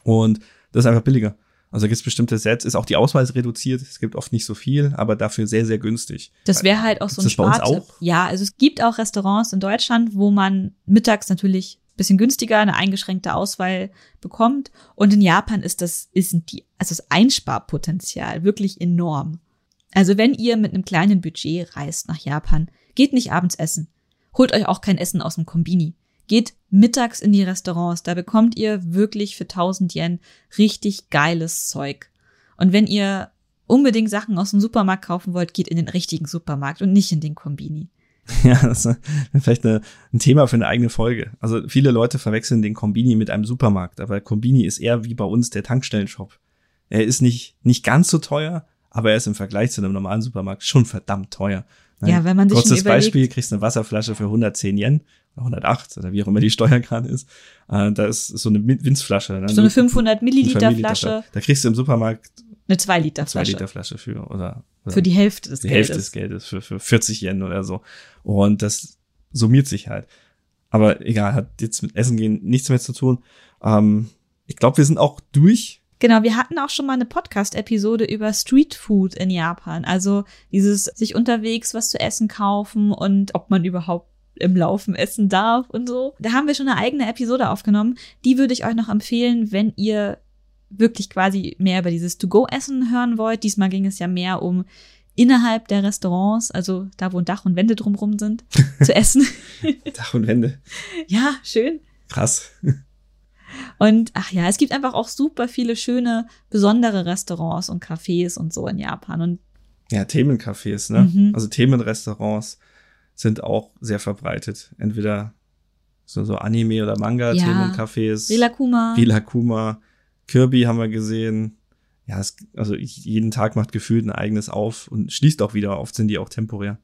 und das ist einfach billiger. Also gibt es bestimmte Sets, ist auch die Auswahl reduziert. Es gibt oft nicht so viel, aber dafür sehr, sehr günstig. Das wäre halt auch so ein Gibt's bei uns Spartipp. Ja, also es gibt auch Restaurants in Deutschland, wo man mittags natürlich ein bisschen günstiger eine eingeschränkte Auswahl bekommt. Und in Japan ist das, ist die, also das Einsparpotenzial wirklich enorm. Also wenn ihr mit einem kleinen Budget reist nach Japan, geht nicht abends essen. Holt euch auch kein Essen aus dem Kombini. Geht mittags in die Restaurants, da bekommt ihr wirklich für 1000 Yen richtig geiles Zeug. Und wenn ihr unbedingt Sachen aus dem Supermarkt kaufen wollt, geht in den richtigen Supermarkt und nicht in den Kombini. (laughs) Ja, das ist vielleicht eine, ein Thema für eine eigene Folge. Also viele Leute verwechseln den Kombini mit einem Supermarkt, aber Kombini ist eher wie bei uns der Tankstellenshop. Er ist nicht, nicht ganz so teuer, aber er ist im Vergleich zu einem normalen Supermarkt schon verdammt teuer. Ja, wenn man sich Kurzes überlegt- Beispiel, kriegst eine Wasserflasche für 110 Yen oder 108 oder wie auch immer die Steuer gerade ist. Äh, da ist so eine Winzflasche. Dann So eine 500 eine Milliliter Milliliter Flasche, Da kriegst du im Supermarkt eine 2 Liter eine 2 Flasche. Liter Flasche für oder, oder Für die Hälfte des die Geldes. Hälfte des Geldes für, für 40 Yen oder so. Und das summiert sich halt. Aber egal, hat jetzt mit Essen gehen nichts mehr zu tun. Ähm, ich glaube, wir sind auch durch. Genau, wir hatten auch schon mal eine Podcast-Episode über Street Food in Japan. Also dieses sich unterwegs was zu essen kaufen und ob man überhaupt im Laufen essen darf und so. Da haben wir schon eine eigene Episode aufgenommen. Die würde ich euch noch empfehlen, wenn ihr wirklich quasi mehr über dieses To-Go-Essen hören wollt. Diesmal ging es ja mehr um innerhalb der Restaurants, also da, wo Dach und Wände drumrum sind, zu (laughs) essen. Dach und Wände. ja, schön. Krass. Und ach ja, es gibt einfach auch super viele schöne, besondere Restaurants und Cafés und so in Japan. Und Ja, Themencafés, ne? Mhm. Also Themenrestaurants sind auch sehr verbreitet. Entweder so, so Anime- oder Ja. Manga-Themencafés. Rilakuma. Kirby haben wir gesehen. Ja, es, also jeden Tag macht gefühlt ein eigenes auf und schließt auch wieder. Oft sind die auch temporär.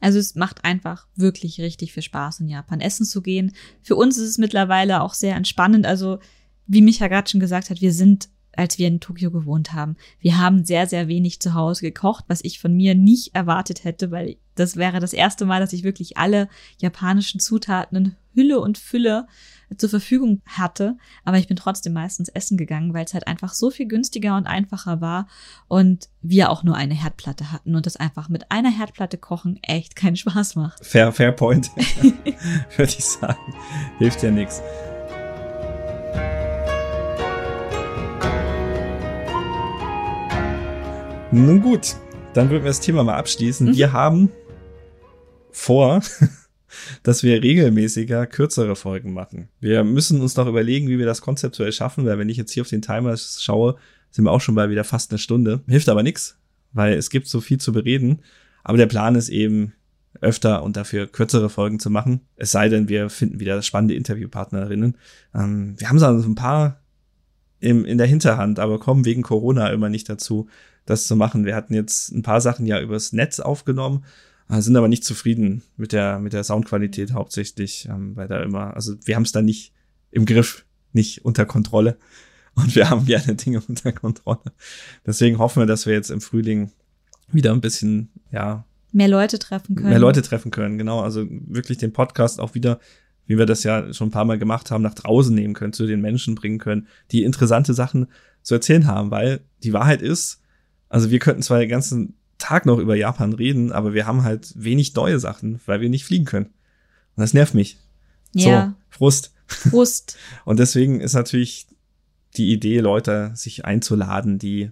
Also es macht einfach wirklich richtig viel Spaß in Japan essen zu gehen. Für uns ist es mittlerweile auch sehr entspannend. Also wie Micha gerade schon gesagt hat, wir sind, als wir in Tokio gewohnt haben, wir haben sehr, sehr wenig zu Hause gekocht, was ich von mir nicht erwartet hätte, weil das wäre das erste Mal, dass ich wirklich alle japanischen Zutaten in Hülle und Fülle zur Verfügung hatte. Aber ich bin trotzdem meistens essen gegangen, weil es halt einfach so viel günstiger und einfacher war und wir auch nur eine Herdplatte hatten und das einfach mit einer Herdplatte kochen echt keinen Spaß macht. Fair, fair point. (laughs) Würde ich sagen. Hilft ja nichts. Nun gut, dann würden wir das Thema mal abschließen. Mhm. Wir haben vor, dass wir regelmäßiger kürzere Folgen machen. Wir müssen uns noch überlegen, wie wir das konzeptuell schaffen, weil wenn ich jetzt hier auf den Timer schaue, sind wir auch schon bei wieder fast eine Stunde. Hilft aber nichts, weil es gibt so viel zu bereden. Aber der Plan ist eben, öfter und dafür kürzere Folgen zu machen. Es sei denn, wir finden wieder spannende Interviewpartnerinnen. Ähm, wir haben so ein paar im, in der Hinterhand, aber kommen wegen Corona immer nicht dazu, das zu machen. Wir hatten jetzt ein paar Sachen ja übers Netz aufgenommen, sind aber nicht zufrieden mit der, mit der Soundqualität hauptsächlich, ähm, weil da immer, also wir haben es da nicht im Griff, nicht unter Kontrolle. Und wir haben gerne Dinge (laughs) unter Kontrolle. Deswegen hoffen wir, dass wir jetzt im Frühling wieder ein bisschen, ja, Mehr Leute treffen können. mehr Leute treffen können, genau. Also wirklich den Podcast auch wieder, wie wir das ja schon ein paar Mal gemacht haben, nach draußen nehmen können, zu den Menschen bringen können, die interessante Sachen zu erzählen haben, weil die Wahrheit ist, also wir könnten zwar den ganzen Tag noch über Japan reden, aber wir haben halt wenig neue Sachen, weil wir nicht fliegen können. Und das nervt mich. Ja, So, Frust. Frust. (laughs) Und deswegen ist natürlich die Idee, Leute sich einzuladen, die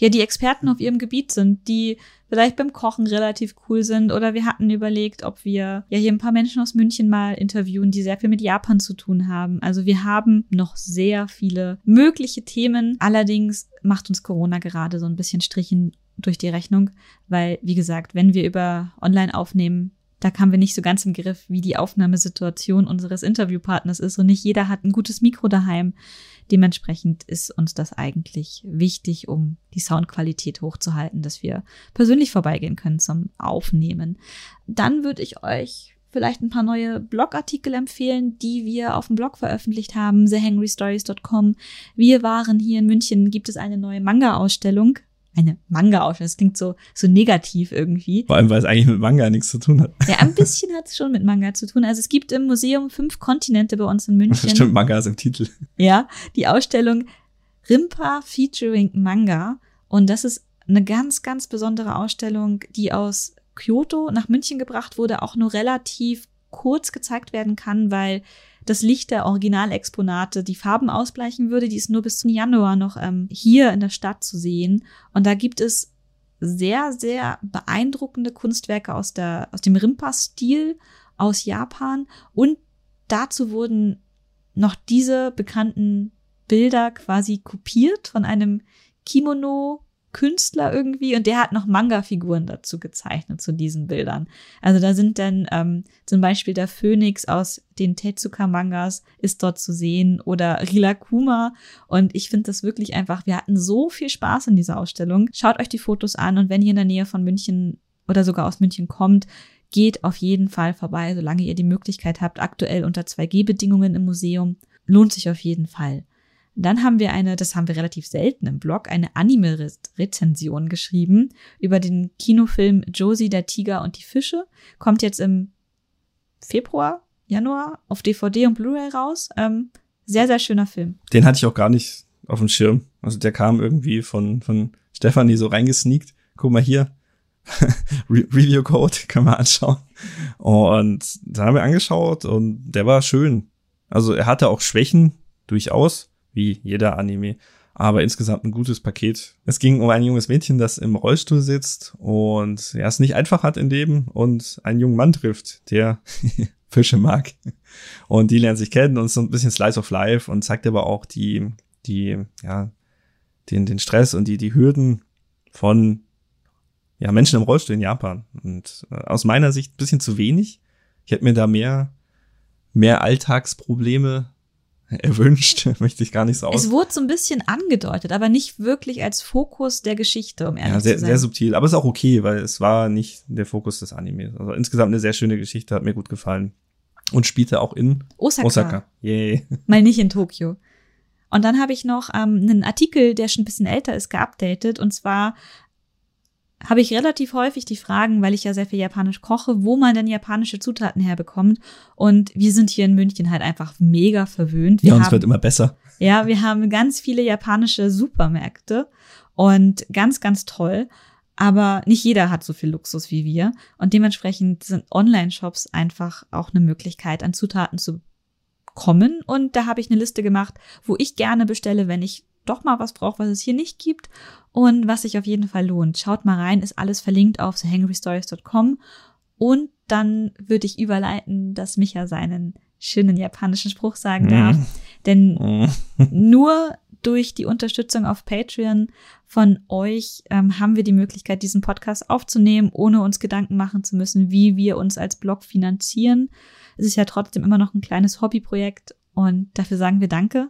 ja die Experten auf ihrem Gebiet sind, die vielleicht beim Kochen relativ cool sind. Oder wir hatten überlegt, ob wir ja hier ein paar Menschen aus München mal interviewen, die sehr viel mit Japan zu tun haben. Also wir haben noch sehr viele mögliche Themen. Allerdings macht uns Corona gerade so ein bisschen Strichen durch die Rechnung, weil, wie gesagt, wenn wir über online aufnehmen, da kamen wir nicht so ganz im Griff, wie die Aufnahmesituation unseres Interviewpartners ist und nicht jeder hat ein gutes Mikro daheim. Dementsprechend ist uns das eigentlich wichtig, um die Soundqualität hochzuhalten, dass wir persönlich vorbeigehen können zum Aufnehmen. Dann würde ich euch vielleicht ein paar neue Blogartikel empfehlen, die wir auf dem Blog veröffentlicht haben, thehangrystories.com. Wir waren hier in München, gibt es eine neue Manga-Ausstellung eine Manga-Ausstellung. Das klingt so, so negativ irgendwie. Vor allem, weil es eigentlich mit Manga nichts zu tun hat. Ja, ein bisschen hat es schon mit Manga zu tun. Also es gibt im Museum fünf Kontinente bei uns in München. (laughs) Stimmt, Manga ist im Titel. Ja, die Ausstellung Rimpa featuring Manga. Und das ist eine ganz, ganz besondere Ausstellung, die aus Kyoto nach München gebracht wurde, auch nur relativ kurz gezeigt werden kann, weil das Licht der Originalexponate die Farben ausbleichen würde. Die ist nur bis zum Januar noch ähm, hier in der Stadt zu sehen. Und da gibt es sehr, sehr beeindruckende Kunstwerke aus, der, aus dem Rimpa-Stil aus Japan. Und dazu wurden noch diese bekannten Bilder quasi kopiert von einem Kimono Künstler irgendwie und der hat noch Manga-Figuren dazu gezeichnet zu diesen Bildern. Also da sind dann ähm, zum Beispiel der Phönix aus den Tezuka-Mangas ist dort zu sehen oder Rilakuma und ich finde das wirklich einfach, wir hatten so viel Spaß in dieser Ausstellung. Schaut euch die Fotos an und wenn ihr in der Nähe von München oder sogar aus München kommt, geht auf jeden Fall vorbei, solange ihr die Möglichkeit habt, aktuell unter 2G-Bedingungen im Museum. Lohnt sich auf jeden Fall. Dann haben wir eine, das haben wir relativ selten im Blog, eine Anime-Rezension geschrieben über den Kinofilm Josie, der Tiger und die Fische. Kommt jetzt im Februar, Januar auf DVD und Blu-ray raus. Ähm, sehr, sehr schöner Film. Den hatte ich auch gar nicht auf dem Schirm. Also der kam irgendwie von, von Stefanie so reingesneakt. Guck mal hier. (laughs) Re Review Code (laughs) können wir anschauen. Und dann haben wir angeschaut und der war schön. Also er hatte auch Schwächen, durchaus wie jeder Anime. Aber insgesamt ein gutes Paket. Es ging um ein junges Mädchen, das im Rollstuhl sitzt und ja, es nicht einfach hat im Leben und einen jungen Mann trifft, der (laughs) Fische mag. Und die lernen sich kennen und so ein bisschen Slice of Life und zeigt aber auch die, die, ja, den, den Stress und die, die Hürden von, ja, Menschen im Rollstuhl in Japan. Und äh, aus meiner Sicht ein bisschen zu wenig. Ich hätte mir da mehr, mehr Alltagsprobleme (laughs) erwünscht, (laughs) möchte ich gar nicht so aus. Es wurde so ein bisschen angedeutet, aber nicht wirklich als Fokus der Geschichte, um ehrlich ja, sehr, zu sein. sehr subtil, aber ist auch okay, weil es war nicht der Fokus des Animes. Also insgesamt eine sehr schöne Geschichte, hat mir gut gefallen. Und spielte auch in Osaka. Osaka. Yay. (laughs) Mal nicht in Tokio. Und dann habe ich noch ähm, einen Artikel, der schon ein bisschen älter ist, geupdatet. Und zwar habe ich relativ häufig die Fragen, weil ich ja sehr viel Japanisch koche, wo man denn japanische Zutaten herbekommt. Und wir sind hier in München halt einfach mega verwöhnt. Wir ja, uns haben, wird immer besser. Ja, wir haben ganz viele japanische Supermärkte und ganz, ganz toll. Aber nicht jeder hat so viel Luxus wie wir. Und dementsprechend sind Online-Shops einfach auch eine Möglichkeit, an Zutaten zu kommen. Und da habe ich eine Liste gemacht, wo ich gerne bestelle, wenn ich doch mal was brauche, was es hier nicht gibt und was sich auf jeden Fall lohnt. Schaut mal rein, ist alles verlinkt auf thehangrystories.com und dann würde ich überleiten, dass Micha seinen schönen japanischen Spruch sagen Mhm. darf. Denn (laughs) nur durch die Unterstützung auf Patreon von euch ähm, haben wir die Möglichkeit, diesen Podcast aufzunehmen, ohne uns Gedanken machen zu müssen, wie wir uns als Blog finanzieren. Es ist ja trotzdem immer noch ein kleines Hobbyprojekt und dafür sagen wir Danke.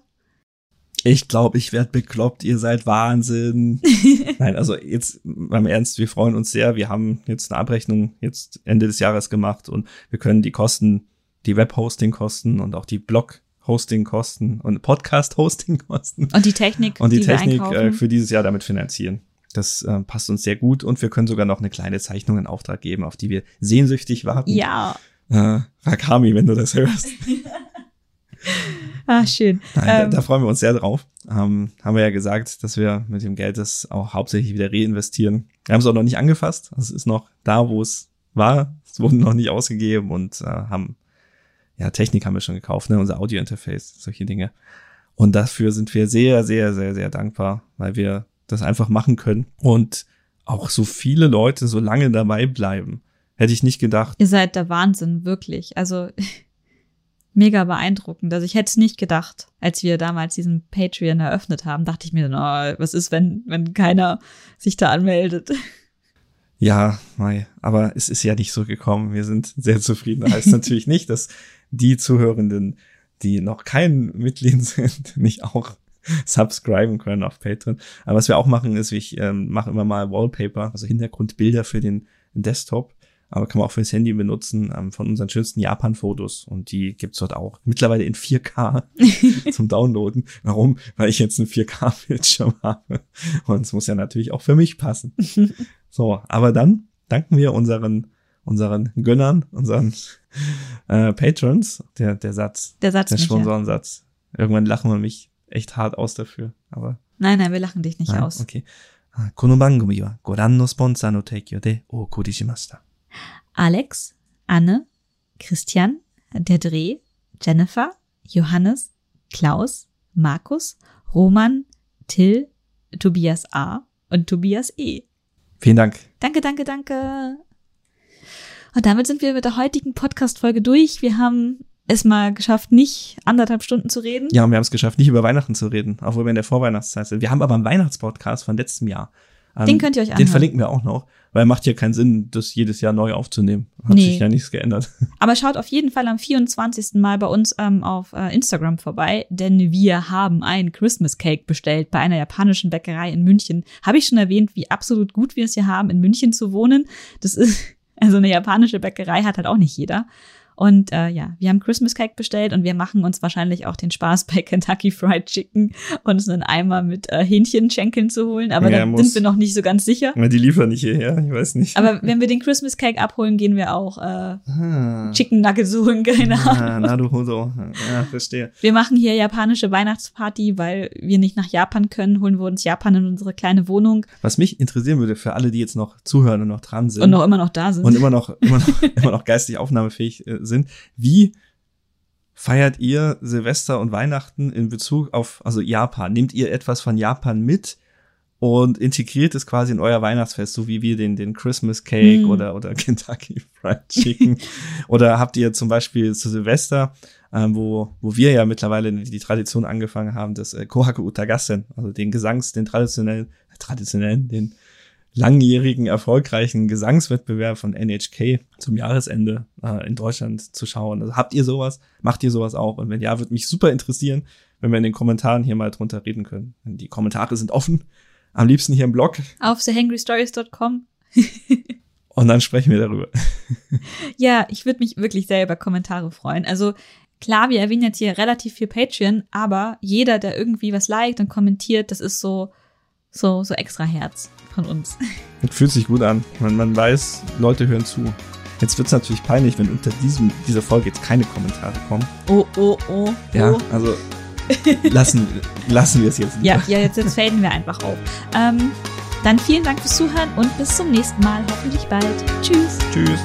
Ich glaube, ich werd bekloppt, ihr seid Wahnsinn. (laughs) Nein, also jetzt beim Ernst, wir freuen uns sehr. Wir haben jetzt eine Abrechnung jetzt Ende des Jahres gemacht und wir können die Kosten, die Web-Hosting-Kosten und auch die Blog-Hosting-Kosten und Podcast-Hosting-Kosten Und die Technik, und die, die Technik äh, für dieses Jahr damit finanzieren. Das äh, passt uns sehr gut und wir können sogar noch eine kleine Zeichnung in Auftrag geben, auf die wir sehnsüchtig warten. ja, Äh, Rakami, wenn du das hörst. (laughs) ah, schön. Nein, da, Ähm, da freuen wir uns sehr drauf. Ähm, haben wir ja gesagt, dass wir mit dem Geld das auch hauptsächlich wieder reinvestieren. Wir haben es auch noch nicht angefasst. Es ist noch da, wo es war. Es wurde noch nicht ausgegeben und äh, haben, ja, Technik haben wir schon gekauft, ne? unser Audio-Interface, solche Dinge. Und dafür sind wir sehr, sehr, sehr, sehr dankbar, weil wir das einfach machen können und auch so viele Leute so lange dabei bleiben. Hätte ich nicht gedacht. Ihr seid der Wahnsinn, wirklich. Also mega beeindruckend. Also ich hätte es nicht gedacht, als wir damals diesen Patreon eröffnet haben, dachte ich mir, oh, was ist, wenn, wenn keiner sich da anmeldet? Ja, Mai, aber es ist ja nicht so gekommen. Wir sind sehr zufrieden. Das heißt (laughs) natürlich nicht, dass die Zuhörenden, die noch kein Mitglied (laughs) sind, nicht auch subscriben können auf Patreon. Aber was wir auch machen, ist, ich ähm, mache immer mal Wallpaper, also Hintergrundbilder für den Desktop Aber kann man auch fürs Handy benutzen ähm, von unseren schönsten Japan-Fotos. Und die gibt's dort auch. Mittlerweile in 4K (laughs) zum Downloaden. Warum? Weil ich jetzt einen 4K-Bildschirm (laughs) habe. Und es muss ja natürlich auch für mich passen. (laughs) so, aber dann danken wir unseren unseren Gönnern, unseren äh, Patrons, der, der Satz, Der Satz der nicht, ja. Sponsorensatz. Irgendwann lachen wir mich echt hart aus dafür, aber Nein, nein, wir lachen dich nicht nein, aus. okay. この番組はご覧のスポンサーの提供でお送りしました。 Alex, Anne, Christian, der Dreh, Jennifer, Johannes, Klaus, Markus, Roman, Till, Tobias A. und Tobias E. Vielen Dank. Danke, danke, danke. Und damit sind wir mit der heutigen Podcast-Folge durch. Wir haben es mal geschafft, nicht anderthalb Stunden zu reden. Ja, und wir haben es geschafft, nicht über Weihnachten zu reden, obwohl wir in der Vorweihnachtszeit sind. Wir haben aber einen Weihnachtspodcast von letztem Jahr. Ähm, Den könnt ihr euch Den anhören. verlinken wir auch noch, weil macht ja keinen Sinn, das jedes Jahr neu aufzunehmen. Hat Nee. sich ja nichts geändert. (laughs) Aber schaut auf jeden Fall am 24. Mal bei uns ähm, auf äh, Instagram vorbei, denn wir haben ein Christmas Cake bestellt bei einer japanischen Bäckerei in München. Habe ich schon erwähnt, wie absolut gut wir es hier haben, in München zu wohnen. Das ist, (laughs) also eine japanische Bäckerei hat halt auch nicht jeder. Und äh, ja, wir haben Christmas Cake bestellt und wir machen uns wahrscheinlich auch den Spaß bei (laughs) Kentucky Fried Chicken uns einen Eimer mit äh, Hähnchenschenkeln zu holen. Aber Ja, da sind wir noch nicht so ganz sicher. Die liefern nicht hierher, ich weiß nicht. Aber wenn wir den Christmas Cake abholen, gehen wir auch äh, ah, Chicken Nuggets holen, keine (laughs) Ahnung. ah, Naruhodo. Ja, verstehe. Wir machen hier japanische Weihnachtsparty, weil wir nicht nach Japan können, holen wir uns Japan in unsere kleine Wohnung Was mich interessieren würde, für alle, die jetzt noch zuhören und noch dran sind und noch immer noch da sind. und immer noch, immer noch, (laughs) immer noch geistig aufnahmefähig äh, sind, wie feiert ihr Silvester und Weihnachten in Bezug auf, also Japan? Nehmt ihr etwas von Japan mit und integriert es quasi in euer Weihnachtsfest, so wie wir den, den Christmas Cake Hm. oder, oder (laughs) Kentucky Fried Chicken? oder habt ihr zum Beispiel zu Silvester, ähm, wo, wo wir ja mittlerweile die Tradition angefangen haben, das äh, Kohaku Utagassen, also den Gesangs, den traditionellen, äh, traditionellen, den langjährigen, erfolgreichen Gesangswettbewerb von NHK zum Jahresende äh, in Deutschland zu schauen. Also habt ihr sowas? Macht ihr sowas auch? Und wenn ja, würde mich super interessieren, wenn wir in den Kommentaren hier mal drunter reden können. Die Kommentare sind offen. Am liebsten hier im Blog. auf thehangrystories.com. (laughs) Und dann sprechen wir darüber. (laughs) Ja, ich würde mich wirklich sehr über Kommentare freuen. Also klar, wir erwähnen jetzt hier relativ viel Patreon, aber jeder, der irgendwie was liked und kommentiert, das ist so, so, so extra Herz von uns. Das fühlt sich gut an. Man, man weiß, Leute hören zu. Jetzt wird's natürlich peinlich, wenn unter diesem, dieser Folge jetzt keine Kommentare kommen. Oh, oh, oh. Ja, oh. also lassen, lassen wir es jetzt. Ja, ja, jetzt, jetzt faden wir einfach auf. Ähm, dann vielen Dank fürs Zuhören und bis zum nächsten Mal, hoffentlich bald. Tschüss. Tschüss.